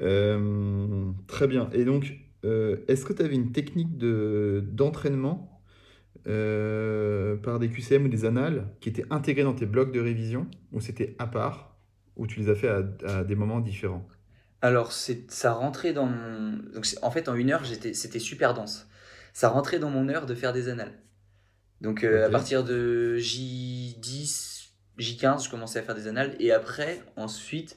Euh, très bien. Et donc, euh, est-ce que tu avais une technique de, d'entraînement euh, par des QCM ou des annales qui étaient intégrées dans tes blocs de révision ou c'était à part ou tu les as fait à, à des moments différents? Alors, ça rentrait dans mon. Donc, en fait, en une heure, c'était super dense. Ça rentrait dans mon heure de faire des annales. Donc, euh, à partir de J10, J15, je commençais à faire des annales. Et après, ensuite,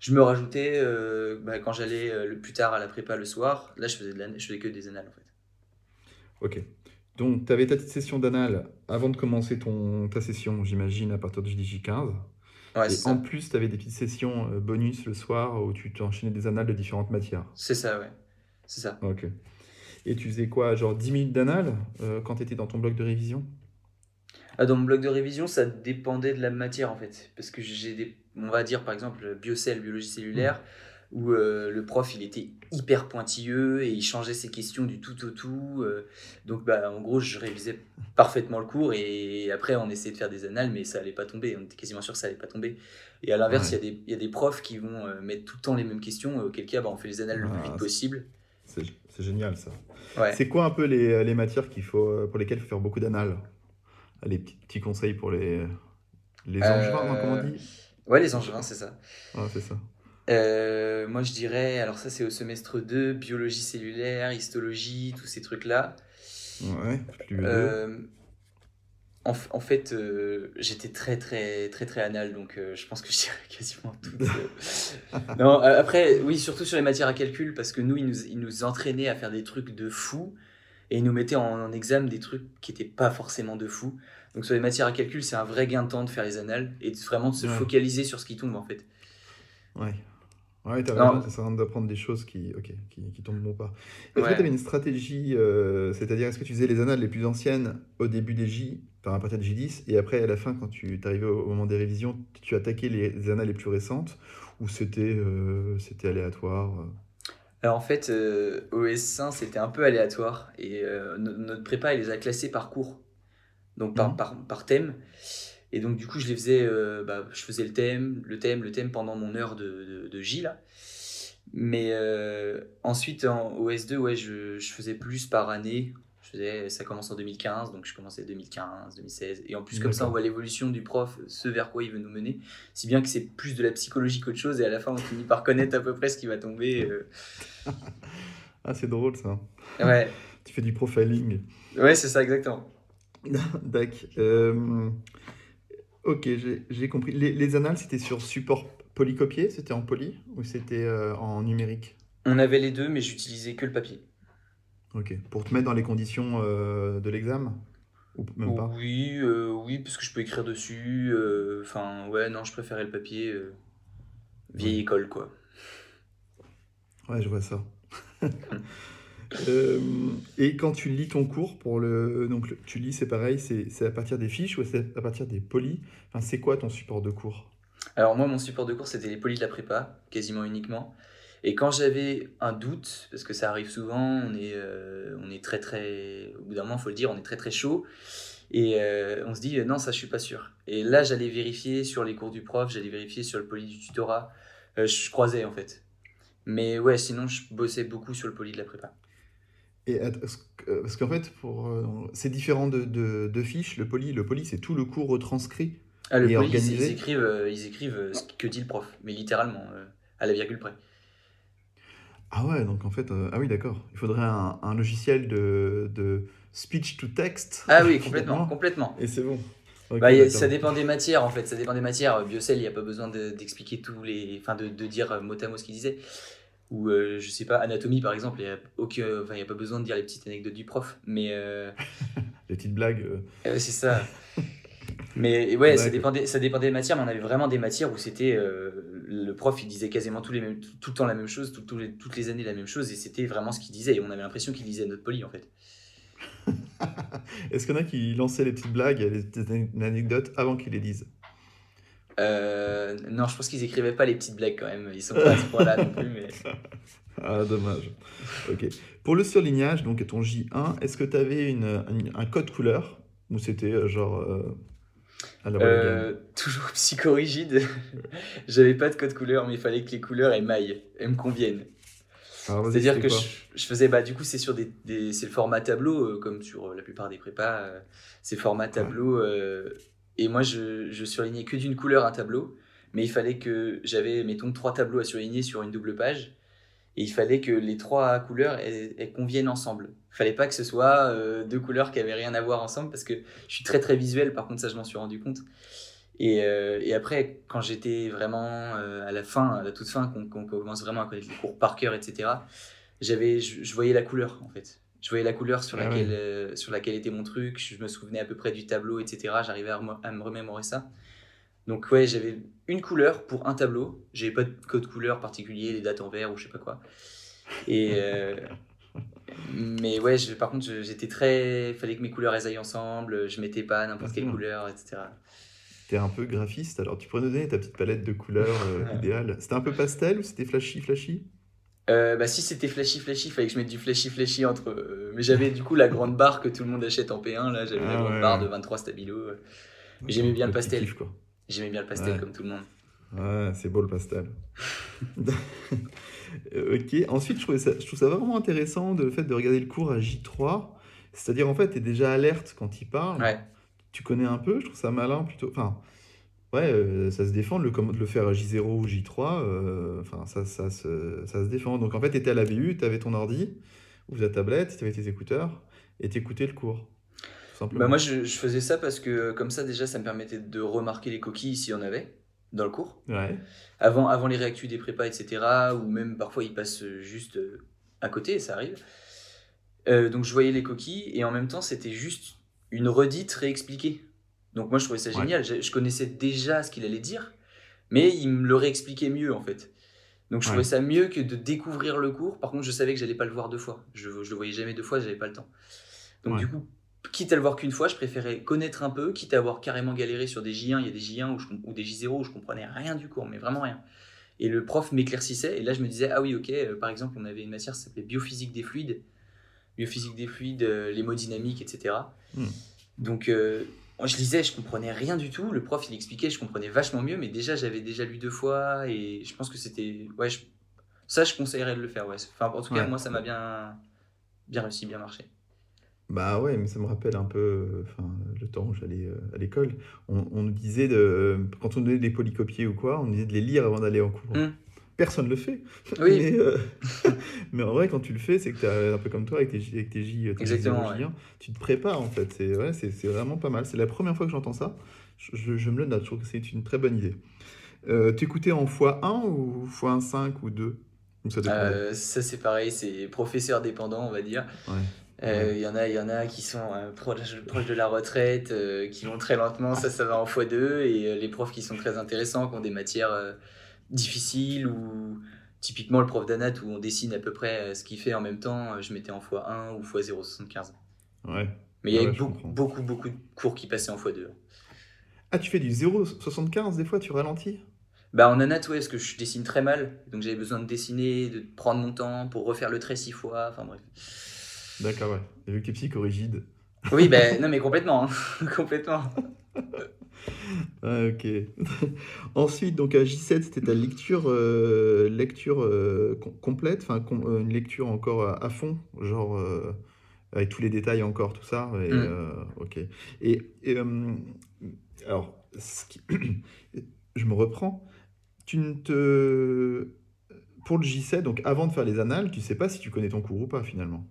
je me rajoutais, euh, bah, quand j'allais le plus tard à la prépa le soir, là, je faisais, de je faisais que des annales, en fait. Ok. Donc, tu avais ta petite session d'annales avant de commencer ton, ta session, j'imagine, à partir de J15. Ouais, Et en plus, tu avais des petites sessions euh, bonus le soir où tu t'enchaînais des annales de différentes matières. C'est ça, ouais. C'est ça. Ok. Et tu faisais quoi, genre 10 minutes d'annales euh, quand tu étais dans ton bloc de révision? Ah, dans mon bloc de révision, ça dépendait de la matière en fait. Parce que j'ai des, on va dire par exemple, biocell, biologie cellulaire, où euh, le prof il était hyper pointilleux et il changeait ses questions du tout au tout. euh, donc bah, en gros, je révisais parfaitement le cours et après on essayait de faire des annales, mais ça allait pas tomber. On était quasiment sûr que ça allait pas tomber. Et à l'inverse, il Ouais. y, a des- il y a des profs qui vont euh, mettre tout le temps les mêmes questions, euh, auquel cas bah, on fait les annales le Ah, plus vite c'est- possible. C'est génial ça. Ouais. C'est quoi un peu les, les matières qu'il faut, euh, pour lesquelles il faut faire beaucoup d'annales? Les petits, petits conseils pour les, les angevins, non, comment on dit? Ouais, les angevins, c'est ça. Ah, c'est ça. Euh, moi, je dirais, alors ça, c'est au semestre 2, biologie cellulaire, histologie, tous ces trucs-là. Ouais, plus. Euh, en, en fait, euh, j'étais très, très, très, très anal, donc je pense que je dirais quasiment tout. non, après, oui, surtout sur les matières à calcul, parce que nous, ils nous, ils nous entraînaient à faire des trucs de fou, et ils nous mettaient en, en examen des trucs qui n'étaient pas forcément de fou. Donc sur les matières à calcul, c'est un vrai gain de temps de faire les annales, et de, vraiment de se Ouais. focaliser sur ce qui tombe, en fait. Ouais. Ouais, t'as raison, ça à rien d'apprendre des choses qui, ok, qui, qui tombent bon pas. Est-ce Ouais. que tu avais une stratégie, euh, c'est-à-dire est-ce que tu faisais les annales les plus anciennes au début des J, enfin à partir de J10, et après à la fin, quand tu arrivais au, au moment des révisions, tu attaquais les, les annales les plus récentes, ou c'était euh, c'était aléatoire euh? Alors en fait, euh, au S1, c'était un peu aléatoire et no- notre prépa, elle les a classés par cours, donc par, Mhm. par, par thème. Et donc du coup, je les faisais, euh, bah, je faisais le thème, le thème, le thème pendant mon heure de, de, de J là. Mais euh, ensuite, en, au S2, ouais, je, je faisais plus par année. Je faisais, ça commence en 2015, donc je commençais 2015, 2016. Et en plus, comme ça, on D'accord. voit l'évolution du prof, ce vers quoi il veut nous mener. Si bien que c'est plus de la psychologie qu'autre chose, et à la fin, on finit par connaître à peu près ce qui va tomber. euh. Ah, c'est drôle ça. Ouais, Tu fais du profiling. ouais c'est ça, exactement. Dac. Euh, ok, j'ai compris. Les, les annales, c'était sur support polycopié, c'était en poly, ou c'était euh, en numérique? On avait les deux, mais j'utilisais que le papier. Ok. Pour te mettre dans les conditions euh, de l'examen? Ou même pas? Oui, euh, oui, parce que je peux écrire dessus. Enfin, ouais, non, je préférais le papier. vieille école, quoi. Ouais, je vois ça. Euh, et quand tu lis ton cours pour le, donc tu lis, c'est pareil, c'est à partir des fiches ou c'est à partir des polis? Enfin, c'est quoi ton support de cours? Alors moi, mon support de cours, c'était les polis de la prépa, quasiment uniquement. Et quand j'avais un doute, parce que ça arrive souvent, on est, euh, on est très très, au bout d'un moment, faut le dire, on est très très chaud. Et euh, on se dit, non, ça, je suis pas sûr. Et là, j'allais vérifier sur les cours du prof, j'allais vérifier sur le poli du tutorat. Je croisais, en fait. Mais ouais, sinon, je bossais beaucoup sur le poli de la prépa. Et que- euh, parce qu'en fait, pour euh, c'est différent de, de, de fiches. Le poli, le poli, c'est tout le cours retranscrit. Ah, le Et organisé ils écrivent, euh, ils écrivent euh, ce que dit le prof, mais littéralement, euh, à la virgule près. Ah ouais, donc en fait, euh, ah oui, d'accord. Il faudrait un, un logiciel de, de speech to text. Ah oui, complètement, complètement. Et c'est bon. Bah, a- ça dépend des matières en fait, ça dépend des matières. Biocell, il n'y a pas besoin de- d'expliquer tous les. Enfin, de, de dire euh, mot à mot ce qu'il disait. Ou euh, je sais pas, anatomie par exemple, il n'y a, aucun- enfin, y a pas besoin de dire les petites anecdotes du prof. Mais euh, Les petites blagues. euh, c'est ça. Mais ouais, ça dépendait, ça dépendait des matières, mais on avait vraiment des matières où c'était. le prof, il disait quasiment tous les mêmes, tout, tout le temps la même chose, tout- tous les- toutes les années la même chose, et c'était vraiment ce qu'il disait. Et on avait l'impression qu'il disait notre poli en fait. Est-ce qu'il y en a qui lançaient les petites blagues, les petites an- anecdotes avant qu'ils les disent Euh, non, je pense qu'ils écrivaient pas les petites blagues quand même. Ils sont pas à ce point-là non plus, mais. Ah, dommage. Ok. Pour le surlignage, donc ton J1, est-ce que tu avais une, une- un code couleur? Ou c'était euh, genre. euh, à la Euh, toujours psychorigide. J'avais pas de code couleur, mais il fallait que les couleurs émaillent, elles me conviennent. C'est-à-dire que je, je faisais, bah, du coup, c'est sur des, des- c'est le format tableau, euh, comme sur euh, la plupart des prépas, euh, c'est format tableau. Et moi, je, je surlignais que d'une couleur un tableau, mais il fallait que j'avais, mettons, trois tableaux à surligner sur une double page, et il fallait que les trois couleurs elles, conviennent ensemble. Il fallait pas que ce soit euh, deux couleurs qui avaient rien à voir ensemble, parce que je suis très très visuel. Par contre, ça, je m'en suis rendu compte. Et, euh, après, quand j'étais vraiment euh, à la fin, à la toute fin, qu'on commence vraiment à connaître les cours par cœur, etc., j'avais, je voyais la couleur en fait. Je voyais la couleur sur Ah laquelle, ouais. euh, sur laquelle était mon truc. Je me souvenais à peu près du tableau, etc. J'arrivais à, me remémorer ça. Donc ouais, j'avais une couleur pour un tableau. J'avais pas de code couleur particulier, les dates en vert ou je sais pas quoi. Et euh, mais ouais, je- par contre, j'étais très, il fallait que mes couleurs elles aillent ensemble. Je mettais pas n'importe quelle sûr. couleur, etc. T'es un peu graphiste, alors tu pourrais nous donner ta petite palette de couleurs euh, idéale. C'était un peu pastel ou c'était flashy, flashy? Euh, bah si c'était flashy flashy, il fallait que je mette du flashy flashy entre. euh, mais j'avais du coup la grande barre que tout le monde achète en P1 là, j'avais la Ah grande ouais. barre de 23 stabilo. euh. J'aimais bien le pastel. J'aimais bien le pastel Ouais. comme tout le monde. Ouais, c'est beau le pastel. Ok, ensuite je, ça, je trouve ça vraiment intéressant de, le fait de regarder le cours à J3. C'est-à-dire en fait, tu es déjà alerte quand il parle. Ouais. Tu connais un peu, je trouve ça malin plutôt. Enfin, ouais, euh, ça se défend le, comm- de le faire à J0 ou J3. euh, Enfin, ça, ça, se, ça se défend. Donc en fait, tu étais à la BU, tu avais ton ordi ou ta tablette, tu avais tes écouteurs et tu écoutais le cours. Tout simplement. Bah moi je, je faisais ça parce que comme ça déjà ça me permettait de remarquer les coquilles s'il y en avait dans le cours. Ouais. Avant, avant les réactus des prépas, etc. Ou même parfois ils passent juste euh, à côté, ça arrive. Euh, donc je voyais les coquilles et en même temps c'était juste une redite réexpliquée. Donc moi je trouvais ça Ouais. génial. Je, je connaissais déjà ce qu'il allait dire, mais il me le réexpliquait mieux en fait. Donc je Ouais. trouvais ça mieux que de découvrir le cours. Par contre je savais que j'allais pas le voir deux fois. Je, je le voyais jamais deux fois, j'avais pas le temps. Donc Ouais. du coup, quitte à le voir qu'une fois, je préférais connaître un peu, quitte à avoir carrément galéré sur des J1, il y a des J1 où je ou des J0 où je comprenais rien du cours, mais vraiment rien. Et le prof m'éclaircissait, et là je me disais, ah oui, ok, euh, par exemple, on avait une matière qui s'appelait biophysique des fluides, biophysique des fluides, euh, l'hémodynamique, etc. Hmm. Donc euh, je lisais, je comprenais rien du tout, le prof il expliquait, je comprenais vachement mieux, mais déjà j'avais déjà lu deux fois, et je pense que c'était. Ouais, je- ça je conseillerais de le faire, ouais. Enfin, en tout cas, Ouais. moi ça m'a bien, bien réussi, bien marché. Bah ouais, mais ça me rappelle un peu euh, enfin, le temps où j'allais euh, à l'école. On, on nous disait, de, quand on donnait des polycopiés ou quoi, on nous disait de les lire avant d'aller en cours. Hmm. Personne ne le fait. Oui, Mais, euh, mais en vrai, quand tu le fais, c'est que tu un peu comme toi avec tes, avec tes J, tes Exactement, J0, J1, tu te prépares en fait. C'est ouais, vraiment pas mal. C'est la première fois que j'entends ça. Je, je- je me le note, je trouve que c'est une très bonne idée. Euh, T'écoutais en x1 ou x1.5 ou 2 Ou ça dépendait Euh, ça c'est pareil, c'est professeur dépendant, on va dire. Ouais. Euh, Il y en a, il y en a qui sont euh, proches, proches de la retraite, euh, qui vont très lentement, ça, ça va en x2, et euh, les profs qui sont très intéressants, qui ont des matières euh, difficiles, ou typiquement le prof d'anat où on dessine à peu près euh, ce qu'il fait en même temps, euh, je mettais en x1 ou x0,75. Ouais. Mais il y avait beaucoup, beaucoup, beaucoup de cours qui passaient en x2. Ah, tu fais du 0,75 des fois, tu ralentis? Bah en anat, ouais, parce que je dessine très mal, donc j'avais besoin de dessiner, de prendre mon temps pour refaire le trait six fois, enfin bref. D'accord, ouais. Et vu que t'es psychorigide. Oui, ben non mais complètement, hein. complètement. Ah, ok. Ensuite, donc à J7, c'était ta lecture, euh, lecture euh, com- complète, enfin com- euh, une lecture encore à, à fond, genre euh, avec tous les détails encore, tout ça. Et, Mm. euh, ok. Et, et, euh, alors, ce qui- je me reprends. Tu ne te, pour le J7, donc avant de faire les annales, tu sais pas si tu connais ton cours ou pas finalement.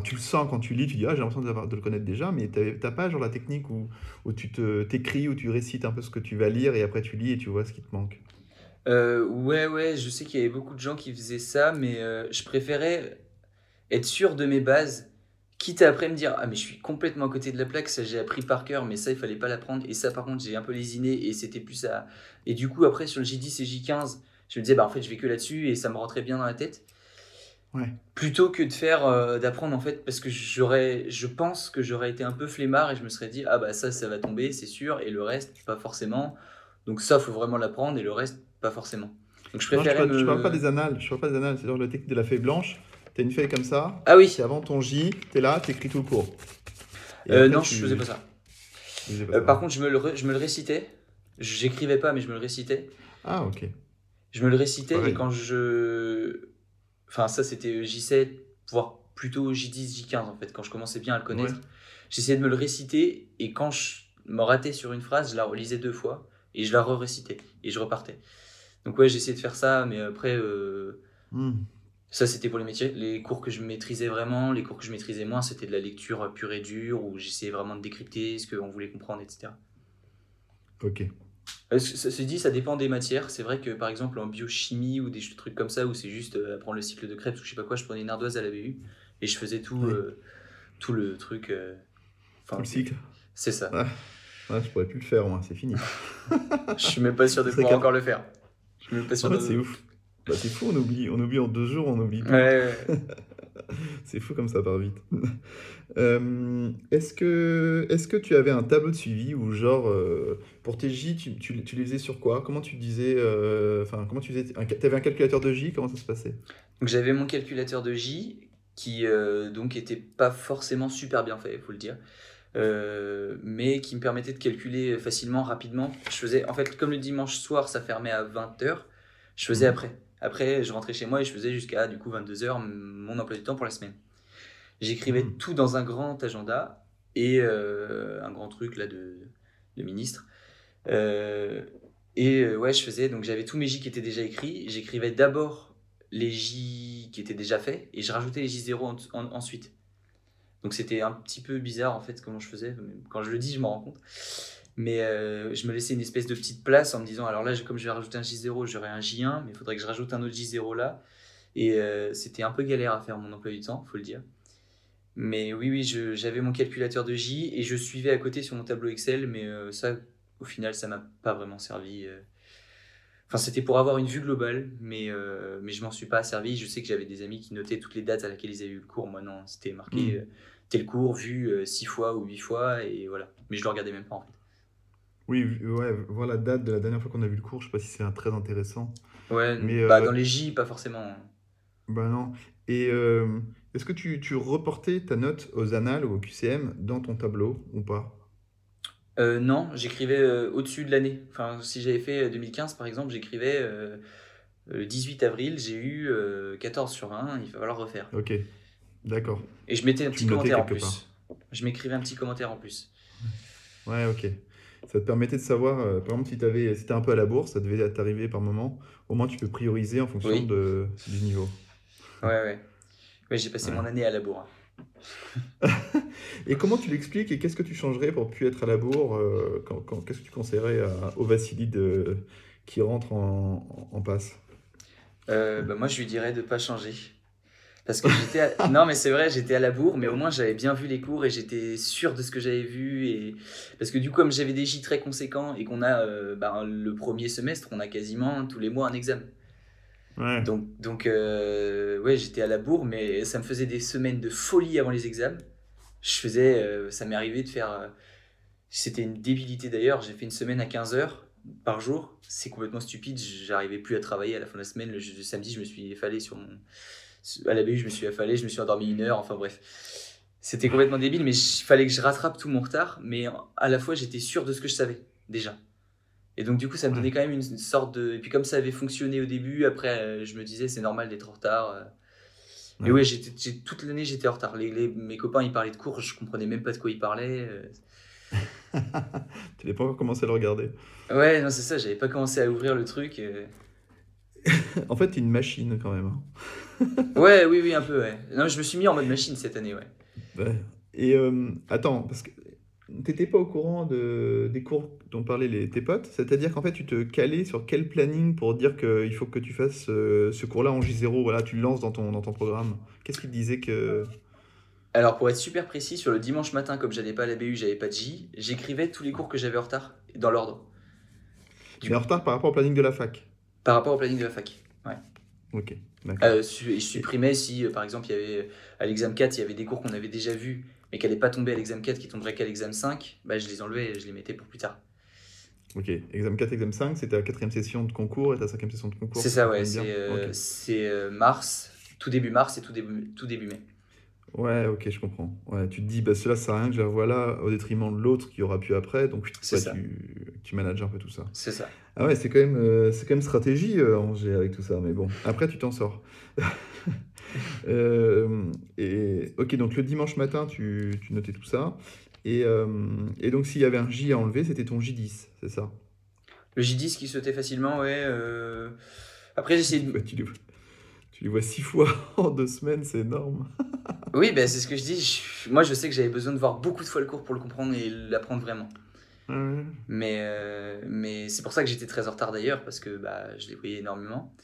Tu le sens quand tu lis, tu dis, ah, j'ai l'impression de le connaître déjà, mais t'avais- t'as pas genre la technique où, tu t'écris, où tu récites un peu ce que tu vas lire et après tu lis et tu vois ce qui te manque? Euh, ouais, ouais, je sais qu'il y avait beaucoup de gens qui faisaient ça, mais euh, je préférais être sûr de mes bases, quitte à après me dire, ah mais je suis complètement à côté de la plaque, ça j'ai appris par cœur, mais ça il fallait pas l'apprendre, et ça par contre j'ai un peu lésiné, et c'était plus ça. Et du coup après sur le J10 et J15, je me disais, bah en fait je vais que là-dessus, et ça me rentrait bien dans la tête. Ouais. Plutôt que de faire, euh, d'apprendre en fait, parce que j'aurais, je pense que j'aurais été un peu flemmard, et je me serais dit, ah bah ça ça va tomber, c'est sûr, et le reste, pas forcément. Donc ça, faut vraiment l'apprendre, et le reste, pas forcément. Donc je Non, je, me- parle pas des annales, je parle pas des annales, c'est genre la technique de la feuille blanche. T'as une feuille comme ça, Ah oui, c'est avant ton J, t'es là, t'écris tout le cours. Euh, après, non, tu- je faisais pas ça. faisais pas Euh, ça. par contre, je me le, re- je me le récitais. J'écrivais pas, mais je me le récitais. Ah, ok. Je me le récitais Pareil. et quand je. Enfin, ça c'était J7, voire plutôt J10, J15 en fait, quand je commençais bien à le connaître. Ouais. J'essayais de me le réciter et quand je me ratais sur une phrase, je la relisais deux fois et je la re-récitais et je repartais. Donc, ouais, j'essayais de faire ça, mais après. euh, Hmm. Ça, c'était pour les métiers. Les cours que je maîtrisais vraiment, les cours que je maîtrisais moins, c'était de la lecture pure et dure, où j'essayais vraiment de décrypter ce qu'on voulait comprendre, etc. Ok. Euh, ce- Ceci dit, ça dépend des matières. C'est vrai que par exemple en biochimie ou des trucs comme ça, où c'est juste euh, apprendre le cycle de Krebs ou je sais pas quoi, je prenais une ardoise à la BU et je faisais tout, Oui. euh, tout le truc. euh, enfin, Tout le cycle. C'est ça. Ah, je pourrais plus le faire, moi, c'est fini. Je suis même pas sûr de pouvoir encore le faire. Je suis même pas sûr En de. c'est ouf. Bah, c'est fou, on oublie, on oublie en deux jours, on oublie. tout. Ouais, ouais. C'est fou comme ça part vite. Euh, est-ce que, est-ce que tu avais un tableau de suivi ou genre euh, pour tes J, tu, tu, tu les faisais sur quoi? Comment tu disais, euh, enfin comment tu faisais, un, t'avais un calculateur de J, comment ça se passait? Donc j'avais mon calculateur de J qui donc était pas forcément super bien fait, faut le dire, Euh, mais qui me permettait de calculer facilement, rapidement. Je faisais, en fait, comme le dimanche soir, ça fermait à 20h, je faisais Mhm. après. Après, je rentrais chez moi et je faisais jusqu'à du coup 22h mon emploi du temps pour la semaine. J'écrivais Mhm. tout dans un grand agenda et euh, un grand truc là de, de ministre. Euh, et euh, ouais, je faisais, donc j'avais tous mes J qui étaient déjà écrits. J'écrivais d'abord les J qui étaient déjà faits et je rajoutais les J0 en- en- ensuite. Donc c'était un petit peu bizarre en fait comment je faisais. Quand je le dis, je m'en rends compte. Mais euh, je me laissais une espèce de petite place en me disant alors là, comme je vais rajouter un J0, j'aurai un J1, mais il faudrait que je rajoute un autre J0 là. Et euh, c'était un peu galère à faire mon emploi du temps, faut le dire. Mais oui, oui, j'avais mon calculateur de J et je suivais à côté sur mon tableau Excel, mais euh, ça, au final, ça m'a pas vraiment servi. Enfin, c'était pour avoir une vue globale, mais, euh, mais je m'en suis pas servi. Je sais que j'avais des amis qui notaient toutes les dates à laquelle ils avaient eu le cours. Moi, non, c'était marqué Mm. euh, tel cours vu euh, six fois ou huit fois, et voilà. Mais je le regardais même pas en fait. Oui, ouais, voir la date de la dernière fois qu'on a vu le cours, je sais pas si c'est un très intéressant. Ouais, Mais, bah, euh, dans les J, pas forcément. Bah non. Et euh, est-ce que tu, tu reportais ta note aux annales ou au QCM dans ton tableau ou pas? Euh, non, j'écrivais au-dessus de l'année. Enfin, si j'avais fait euh, 2015 par exemple, j'écrivais le 18 avril, j'ai eu euh, 14 sur 20, il va falloir refaire. Ok, d'accord. Et je mettais un Tu petit commentaire en plus. Je m'écrivais un petit commentaire en plus. Ouais, ok. Ça te permettait de savoir, euh, par exemple, si tu si un peu à la bourse, ça devait t'arriver par moment, au moins tu peux prioriser en fonction Oui. de, du niveau. Ouais, ouais. Ouais, j'ai passé Ouais. mon année à la bourre. Et comment tu l'expliques et qu'est-ce que tu changerais pour plus être à la bourre euh, quand, quand- Qu'est-ce que tu conseillerais à, au Vassilide euh, qui rentre en, en, en passe? Euh, bah, moi, je lui dirais de pas changer. Parce que j'étais à- non mais c'est vrai j'étais à la bourre mais au moins j'avais bien vu les cours et j'étais sûr de ce que j'avais vu et parce que du coup comme j'avais des J très conséquents et qu'on a euh, bah, le premier semestre on a quasiment tous les mois un examen. Ouais. donc donc euh, ouais j'étais à la bourre mais ça me faisait des semaines de folie avant les examens. Je faisais euh, ça m'est arrivé de faire c'était une débilité d'ailleurs j'ai fait une semaine à 15 heures par jour. C'est complètement stupide j'arrivais plus à travailler à la fin de la semaine. Le, le samedi je me suis effalé sur mon à la BU, je me suis affalé, je me suis endormi une heure, enfin bref. C'était complètement débile, mais il fallait que je rattrape tout mon retard, mais à la fois j'étais sûr de ce que je savais, déjà. Et donc du coup, ça me donnait quand même une sorte de... Et puis comme ça avait fonctionné au début, après euh, je me disais c'est normal d'être en retard. euh. Mais Ouais. j'étais, j'ai- toute l'année j'étais en retard. Les, les- mes copains ils parlaient de cours, je comprenais même pas de quoi ils parlaient. euh. Tu n'avais pas encore commencé à le regarder. Ouais, non, c'est ça, j'avais pas commencé à ouvrir le truc. en fait, t'es une machine quand même. hein. Ouais, oui, oui, un peu, ouais. Non, je me suis mis en mode machine cette année, ouais. Ouais. Et euh, attends, parce que t'étais pas au courant de, des cours dont parlaient les, tes potes, c'est-à-dire qu'en fait tu te calais sur quel planning pour dire qu'il faut que tu fasses euh, ce cours-là en J0, voilà, tu le lances dans ton, dans ton programme. Qu'est-ce qui te disait que... Alors, pour être super précis, sur le dimanche matin, comme j'allais pas à la BU, j'avais pas de J, j'écrivais tous les cours que j'avais en retard, dans l'ordre, Tu es en retard par rapport au planning de la fac. Par rapport au planning de la fac. Ok, d'accord. Euh, je supprimais si, euh, par exemple, il y avait, à l'examen 4, il y avait des cours qu'on avait déjà vus, mais qui n'allaient pas tomber à l'examen 4, qui tomberaient qu'à l'examen 5, bah, je les enlevais et je les mettais pour plus tard. Ok, examen 4, examen 5, c'était ta quatrième session de concours et ta cinquième session de concours. C'est ça, ouais. euh, Ok. c'est, euh, mars, tout début mars et tout début, tout début mai. Ouais, ok, je comprends. Ouais, tu te dis, bah, cela, ça sert à rien que je la revoie là, au détriment de l'autre qui aura pu après, donc ouais, ça. tu, tu manages un peu tout ça. C'est ça. Ah ouais, c'est quand même, euh, c'est quand même stratégie, euh, Angers, avec tout ça, mais bon, après, tu t'en sors. Euh, et, ok, donc le dimanche matin, tu, tu notais tout ça, et, euh, et donc s'il y avait un J à enlever, c'était ton J10, c'est ça? Le J10 qui sautait facilement, ouais. Après, j'ai essayé de... Ouais, tu les, vois- six fois en deux semaines, c'est énorme. Oui, bah, c'est ce que je dis. je- Moi, je sais que j'avais besoin de voir beaucoup de fois le cours pour le comprendre et l'apprendre vraiment. Ouais. Mais, euh, mais c'est pour ça que j'étais très en retard d'ailleurs, parce que bah, je les voyais énormément.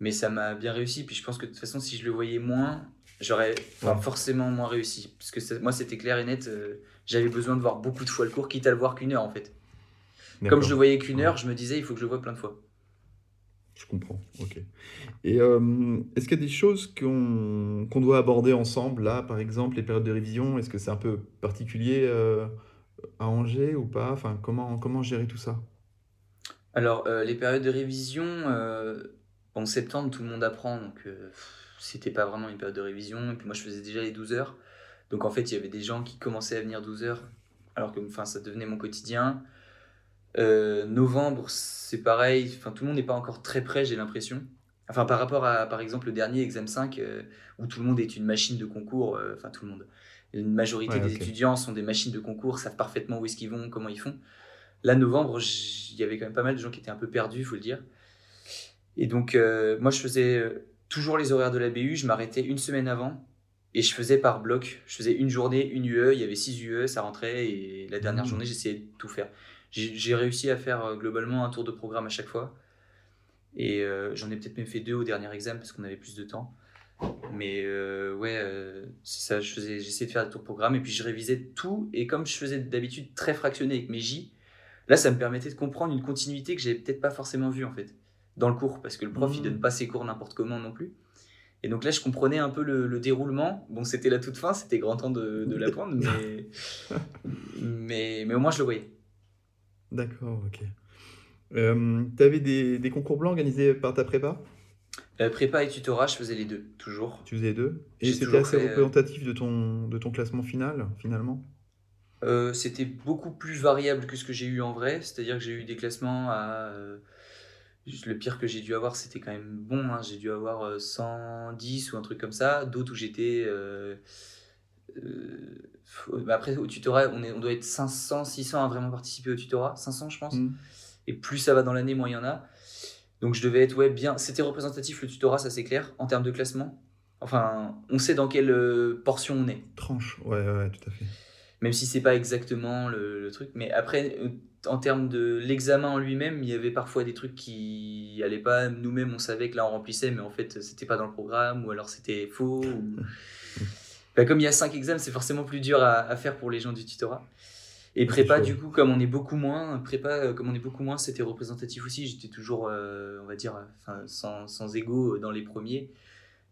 Mais ça m'a bien réussi. Puis je pense que de toute façon, si je le voyais moins, j'aurais Ouais. forcément moins réussi. Parce que ça- moi, c'était clair et net. euh, J'avais besoin de voir beaucoup de fois le cours, quitte à le voir qu'une heure en fait. Comme je le voyais qu'une heure, je me disais, il faut que je le voie plein de fois. Je comprends, ok. Et euh, est-ce qu'il y a des choses qu'on qu'on doit aborder ensemble, là, par exemple, les périodes de révision, est-ce que c'est un peu particulier euh, à Angers ou pas? Enfin, comment, comment gérer tout ça? Alors, euh, les périodes de révision, en septembre, tout le monde apprend, donc c'était pas vraiment une période de révision. Et puis moi, je faisais déjà les 12 heures. Donc en fait, il y avait des gens qui commençaient à venir 12 heures, alors que ça devenait mon quotidien. Euh, novembre, c'est pareil, enfin, tout le monde n'est pas encore très prêt, j'ai l'impression. Enfin, par rapport à, par exemple, le dernier examen 5, euh, où tout le monde est une machine de concours, euh, enfin, tout le monde. Une majorité Ouais, des étudiants sont des machines de concours, savent parfaitement où est-ce qu'ils vont, comment ils font. Là, novembre, il y avait quand même pas mal de gens qui étaient un peu perdus, il faut le dire. Et donc, moi, je faisais toujours les horaires de la BU, je m'arrêtais une semaine avant et je faisais par bloc. Je faisais une journée, une UE, il y avait 6 UE, ça rentrait et la dernière Mhm. journée, j'essayais de tout faire. J'ai réussi à faire euh, globalement un tour de programme à chaque fois. Et euh, j'en ai peut-être même fait deux au dernier examen parce qu'on avait plus de temps. Mais euh, ouais, euh, c'est ça, je faisais, j'essayais de faire des tours de programme et puis je révisais tout. Et comme je faisais d'habitude très fractionné avec mes J, là ça me permettait de comprendre une continuité que j'avais peut-être pas forcément vue en fait dans le cours parce que le prof il Mhm. donne pas ses cours n'importe comment non plus. Et donc là je comprenais un peu le, le déroulement. Bon, c'était la toute fin, c'était grand temps de, de l'apprendre, mais, mais, mais au moins je le voyais. D'accord, ok. Euh, t'avais des, des concours blancs organisés par ta prépa? Euh, prépa et tutorat, je faisais les deux, toujours. Tu faisais les deux? Et c'était assez fait, euh, représentatif de ton, de ton classement final, finalement? Euh, c'était beaucoup plus variable que ce que j'ai eu en vrai, c'est-à-dire que j'ai eu des classements à... le pire que j'ai dû avoir, c'était quand même bon, hein, j'ai dû avoir euh, 110 ou un truc comme ça, d'autres où j'étais... bah après, au tutorat, on, est, on doit être 500, 600 à vraiment participer au tutorat, 500 je pense, Hmm. et plus ça va dans l'année, moins il y en a. Donc je devais être ouais, bien... C'était représentatif le tutorat, ça c'est clair, en termes de classement. Enfin, on sait dans quelle euh, portion on est Tranche, ouais, ouais, ouais, tout à fait. même si c'est pas exactement le, le truc. Mais après, euh, en termes de l'examen en lui-même, il y avait parfois des trucs qui allaient pas. Nous-mêmes, on savait que là, on remplissait, mais en fait, c'était pas dans le programme, ou alors c'était faux. ou- Enfin, comme il y a cinq examens, c'est forcément plus dur à, à faire pour les gens du tutorat. Et prépa, du coup, comme on est beaucoup moins, prépa, euh, comme on est beaucoup moins, c'était représentatif aussi. J'étais toujours, euh, on va dire, euh, sans, sans ego dans les premiers.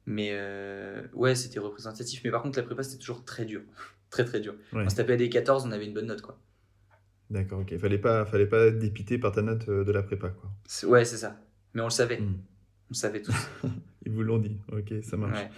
Mais euh, ouais, c'était représentatif. Mais par contre, la prépa, c'était toujours très dur. très, très dur. Ouais. On se tapait à des 14, on avait une bonne note, quoi. D'accord, ok. Fallait pas, fallait pas être dépité par ta note euh, de la prépa, quoi. Ouais, c'est ça. Mais on le savait. Hmm. On le savait tous. Ils vous l'ont dit. Ok, ça marche. Ouais.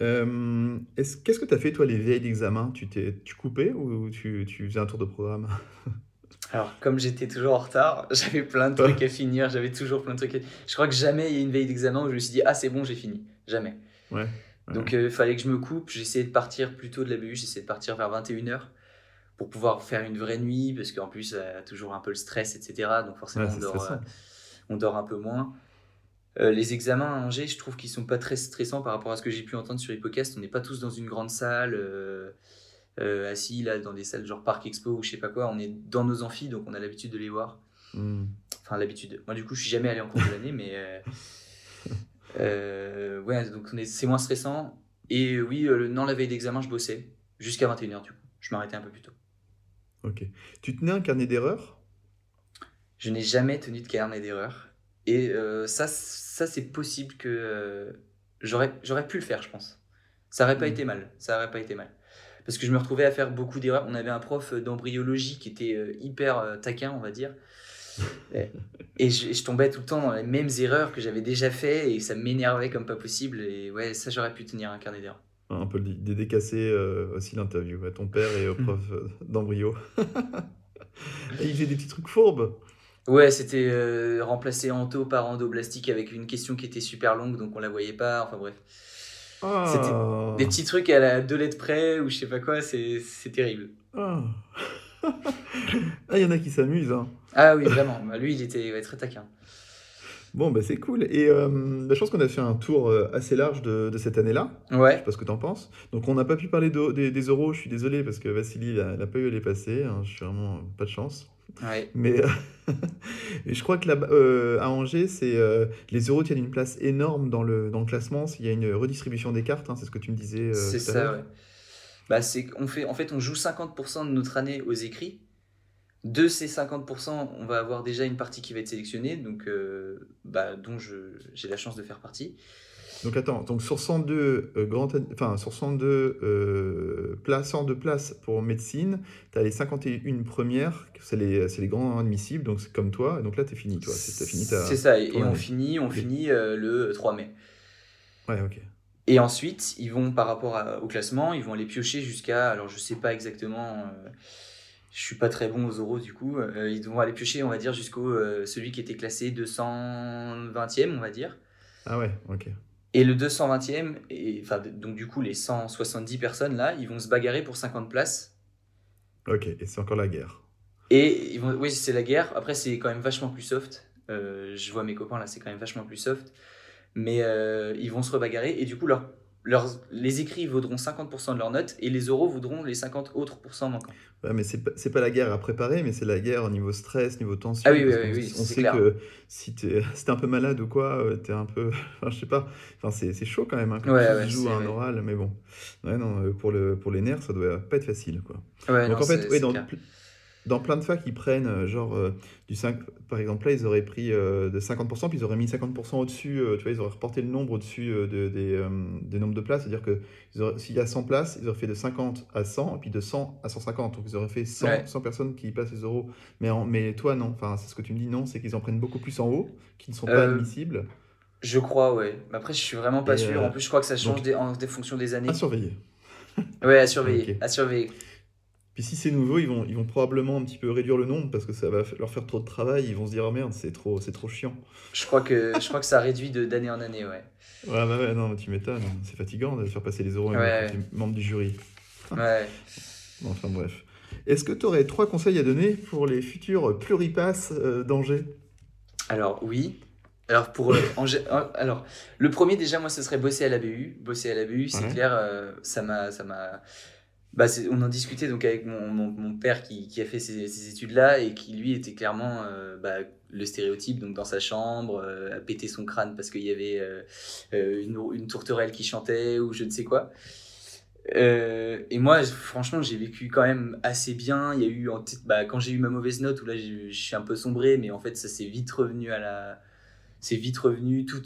Euh, est-ce- Qu'est-ce que tu as fait, toi, les veilles d'examen? Tu t'es, tu coupais ou tu, tu faisais un tour de programme? Alors, comme j'étais toujours en retard, j'avais plein de trucs à finir. J'avais toujours plein de trucs à... Je crois que jamais il y a une veille d'examen où je me suis dit, ah, c'est bon, j'ai fini. Jamais. Ouais. ouais. Donc, il fallait que je me coupe. J'essayais de partir plus tôt de la BU. J'essayais de partir vers 21h pour pouvoir faire une vraie nuit. Parce qu'en plus, euh, toujours un peu le stress, etc. Donc, forcément, Ouais, on, dort, euh, on dort un peu moins. Les examens à Angers, je trouve qu'ils sont pas très stressants par rapport à ce que j'ai pu entendre sur Hippocast. On n'est pas tous dans une grande salle, assis là dans des salles genre Parc Expo ou je sais pas quoi. On est dans nos amphis, donc on a l'habitude de les voir. Hmm. Enfin, l'habitude. Moi, du coup, je suis jamais allé en cours de l'année, mais. ouais, donc c'est moins stressant. Et oui, non, la veille d'examen, je bossais jusqu'à 21h, du coup. Je m'arrêtais un peu plus tôt. Ok. Tu tenais un carnet d'erreurs? Je n'ai jamais tenu de carnet d'erreurs. Et euh, ça, ça c'est possible que euh, j'aurais, j'aurais pu le faire, je pense. Ça n'aurait pas hmm. été mal. Ça aurait pas été mal. Parce que je me retrouvais à faire beaucoup d'erreurs. On avait un prof d'embryologie qui était euh, hyper taquin, on va dire. Et, je, je, tombais tout le temps dans les mêmes erreurs que j'avais déjà fait et ça m'énervait comme pas possible. Et ouais, ça, j'aurais pu tenir un carnet d'erreurs un peu dédicacé euh, aussi l'interview à ton père et au prof euh, d'embryo. il faisait des petits trucs fourbes. Ouais, c'était euh, remplacer ento par endoblastique avec une question qui était super longue, donc on la voyait pas. Enfin bref. C'était ah. des petits trucs à la deux lettres près ou je sais pas quoi, c'est terrible. Ah, il y en a qui s'amusent. Hein. Ah oui, vraiment. Bah, lui, il était très taquin. Bon, bah, c'est cool. Et euh, bah, je pense qu'on a fait un tour euh, assez large de, de cette année-là. Ouais. Je sais pas ce que tu en penses. Donc, on n'a pas pu parler des, des, euros. Je suis désolé parce que Vassili n'a pas eu à les passer. Hein. Je suis vraiment pas de chance. Ouais. Mais, je crois que là, euh, à Angers, c'est les euros tiennent une place énorme dans le, dans le classement. S'il y a une redistribution des cartes, hein, c'est ce que tu me disais. c'est ça, ouais. Bah, on fait, en fait, on joue 50% de notre année aux écrits. De ces 50%, on va avoir déjà une partie qui va être sélectionnée, donc, euh, bah, dont j'ai la chance de faire partie. Donc attends, donc sur 102, euh, grand, enfin, sur 102 euh, places, de places pour médecine, tu as les 51 premières, c'est les, les grands admissibles, donc c'est comme toi, donc là tu es fini, toi. C'est ça, et, on finit, on finit le 3 mai. Ouais, ok. Et ensuite, ils vont, par rapport au classement, ils vont aller piocher jusqu'à, alors je sais pas exactement je suis pas très bon aux euros du coup. Euh, ils vont aller piocher, on va dire, jusqu'au euh, celui qui était classé 220e, on va dire. Ah ouais, ok. Et le 220e, et, enfin, donc du coup, les 170 personnes là, ils vont se bagarrer pour 50 places. Ok, et c'est encore la guerre. Et ils vont, oui, c'est la guerre. Après, c'est quand même vachement plus soft. Euh, je vois mes copains là, c'est quand même vachement plus soft. Mais ils vont se rebagarrer et du coup, leur les écrits vaudront 50% de leurs notes et les euros vaudront les 50 autres pourcents manquants. Ouais, mais c'est pas, pas la guerre à préparer, mais c'est la guerre au niveau stress, niveau tension. Ah oui, oui, oui, on, sait que si t'es es un peu malade ou quoi, euh, t'es un peu. Enfin, je sais pas. Enfin, c'est chaud quand même hein, quand tu joues à un oral, mais bon. Ouais, non, euh, pour, le, pour les nerfs, ça doit pas être facile, quoi. Donc en fait, dans, dans plein de facs, ils prennent euh, genre euh, du 5, par exemple là, ils auraient pris euh, de 50%, puis ils auraient mis 50% au-dessus, tu vois, ils auraient reporté le nombre au-dessus de, des, des, nombres de places, c'est-à-dire que s'il y a 100 places, ils auraient fait de 50 à 100, et puis de 100 à 150, donc ils auraient fait 100, 100 personnes qui passent les euros. Mais, mais toi, non, enfin, c'est ce que tu me dis, non, c'est qu'ils en prennent beaucoup plus en haut, qui ne sont pas admissibles. Je crois, ouais. Mais après, je suis vraiment pas sûr. En plus, je crois que ça change des, en des fonctions des années. À surveiller. ouais, à surveiller. À surveiller. Puis si c'est nouveau, ils vont, ils vont probablement un petit peu réduire le nombre parce que ça va leur faire trop de travail. Ils vont se dire, oh merde, c'est trop, c'est trop chiant. Je crois que, je crois que ça réduit d'année en année, ouais. Ouais, bah ouais, non, tu m'étonnes. C'est fatigant de faire passer les euros ouais. les membres du jury. Ouais. enfin bref. Est-ce que tu aurais trois conseils à donner pour les futurs pluripasses euh, d'Angers? Alors oui. Alors, pour, euh, euh, alors, le premier, déjà, moi, ce serait bosser à la BU. Bosser à la BU, c'est clair, ça m'a bah, on en discutait donc avec mon, mon, père qui, qui, a fait ces, études-là et qui lui était clairement euh, bah, le stéréotype donc dans sa chambre euh, à péter son crâne parce qu'il y avait euh, une, une, tourterelle qui chantait ou je ne sais quoi. et moi franchement j'ai vécu quand même assez bien. Il y a eu en bah, quand j'ai eu ma mauvaise note où là je suis un peu sombré mais en fait ça s'est vite revenu à la c'est vite revenu tout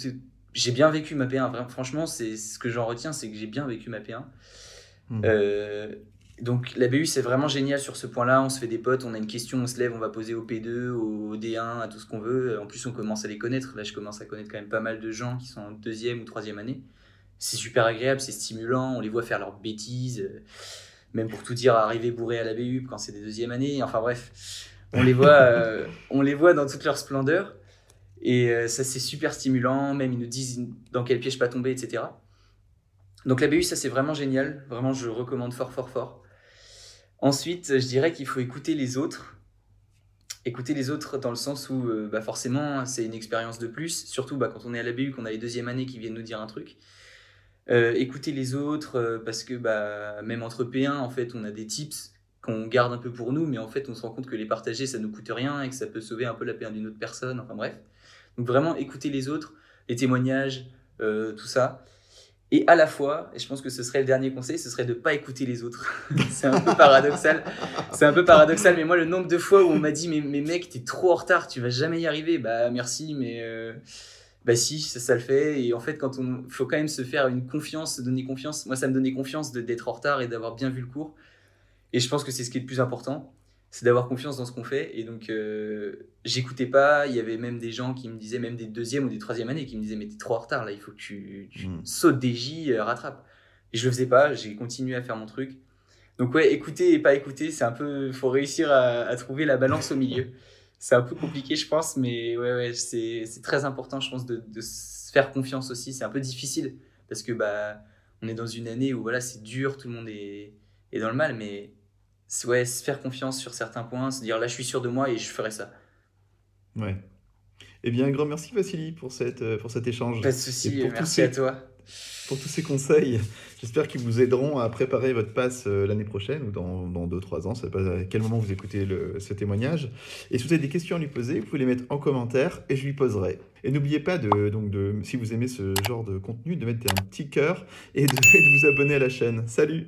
j'ai bien vécu ma P1 franchement c'est ce que j'en retiens c'est que j'ai bien vécu ma P1 Hmm. Euh, donc la BU c'est vraiment génial sur ce point-là, on se fait des potes, on a une question, on se lève, on va poser au P2, au D1, à tout ce qu'on veut. En plus on commence à les connaître, là je commence à connaître quand même pas mal de gens qui sont en deuxième ou troisième année. C'est super agréable, c'est stimulant, on les voit faire leurs bêtises, euh, même pour tout dire arriver bourré à la BU quand c'est des deuxième années, enfin bref, on les voit, euh, on les voit dans toute leur splendeur. Et ça c'est super stimulant, même ils nous disent dans quel piège pas tomber, etc. Donc la BU, ça c'est vraiment génial. Vraiment, je recommande fort, fort, fort. Ensuite, je dirais qu'il faut écouter les autres écouter les autres dans le sens où euh, bah forcément c'est une expérience de plus, surtout bah, quand on est à la BU, qu'on a les deuxième années qui viennent nous dire un truc. Euh, écouter les autres euh, parce que bah, même entre P1 en fait on a des tips qu'on garde un peu pour nous mais en fait on se rend compte que les partager ça nous coûte rien et que ça peut sauver un peu la P1 d'une autre personne enfin bref donc vraiment écouter les autres les témoignages tout ça et à la fois, et je pense que ce serait le dernier conseil, ce serait de ne pas écouter les autres. c'est un peu paradoxal. C'est un peu paradoxal, mais moi, le nombre de fois où on m'a dit, mais, mais mec, t'es trop en retard, tu vas jamais y arriver. Bah merci, mais euh, bah si, ça, le fait. Et en fait, quand on faut quand même se faire une confiance, se donner confiance. Moi, ça me donnait confiance d'être en retard et d'avoir bien vu le cours. Et je pense que c'est ce qui est le plus important c'est d'avoir confiance dans ce qu'on fait. Et donc, euh, j'écoutais pas. Il y avait même des gens qui me disaient, même des deuxième ou des troisième années, qui me disaient, mais t'es trop en retard là, il faut que tu, hmm. sautes des J, euh, rattrape. Et je le faisais pas, j'ai continué à faire mon truc. Donc, ouais, écouter et pas écouter, c'est un peu. faut réussir à, trouver la balance au milieu. C'est un peu compliqué, je pense, mais ouais, ouais, c'est très important, je pense, de, de se faire confiance aussi. C'est un peu difficile parce que, bah, on est dans une année où voilà, c'est dur, tout le monde est, est dans le mal, mais ouais, se faire confiance sur certains points, se dire là je suis sûr de moi et je ferai ça. Ouais. Eh bien, un grand merci Vassili pour, cette, euh, pour cet échange. Pas de souci, merci à toi. Pour tous ces conseils, j'espère qu'ils vous aideront à préparer votre passe euh, l'année prochaine ou dans 2-3 ans. Ça pas à quel moment vous écoutez le, ce témoignage. Et si vous avez des questions à lui poser, vous pouvez les mettre en commentaire et je lui poserai. Et n'oubliez pas, de, donc de, si vous aimez ce genre de contenu, de mettre un petit cœur et de vous abonner à la chaîne. Salut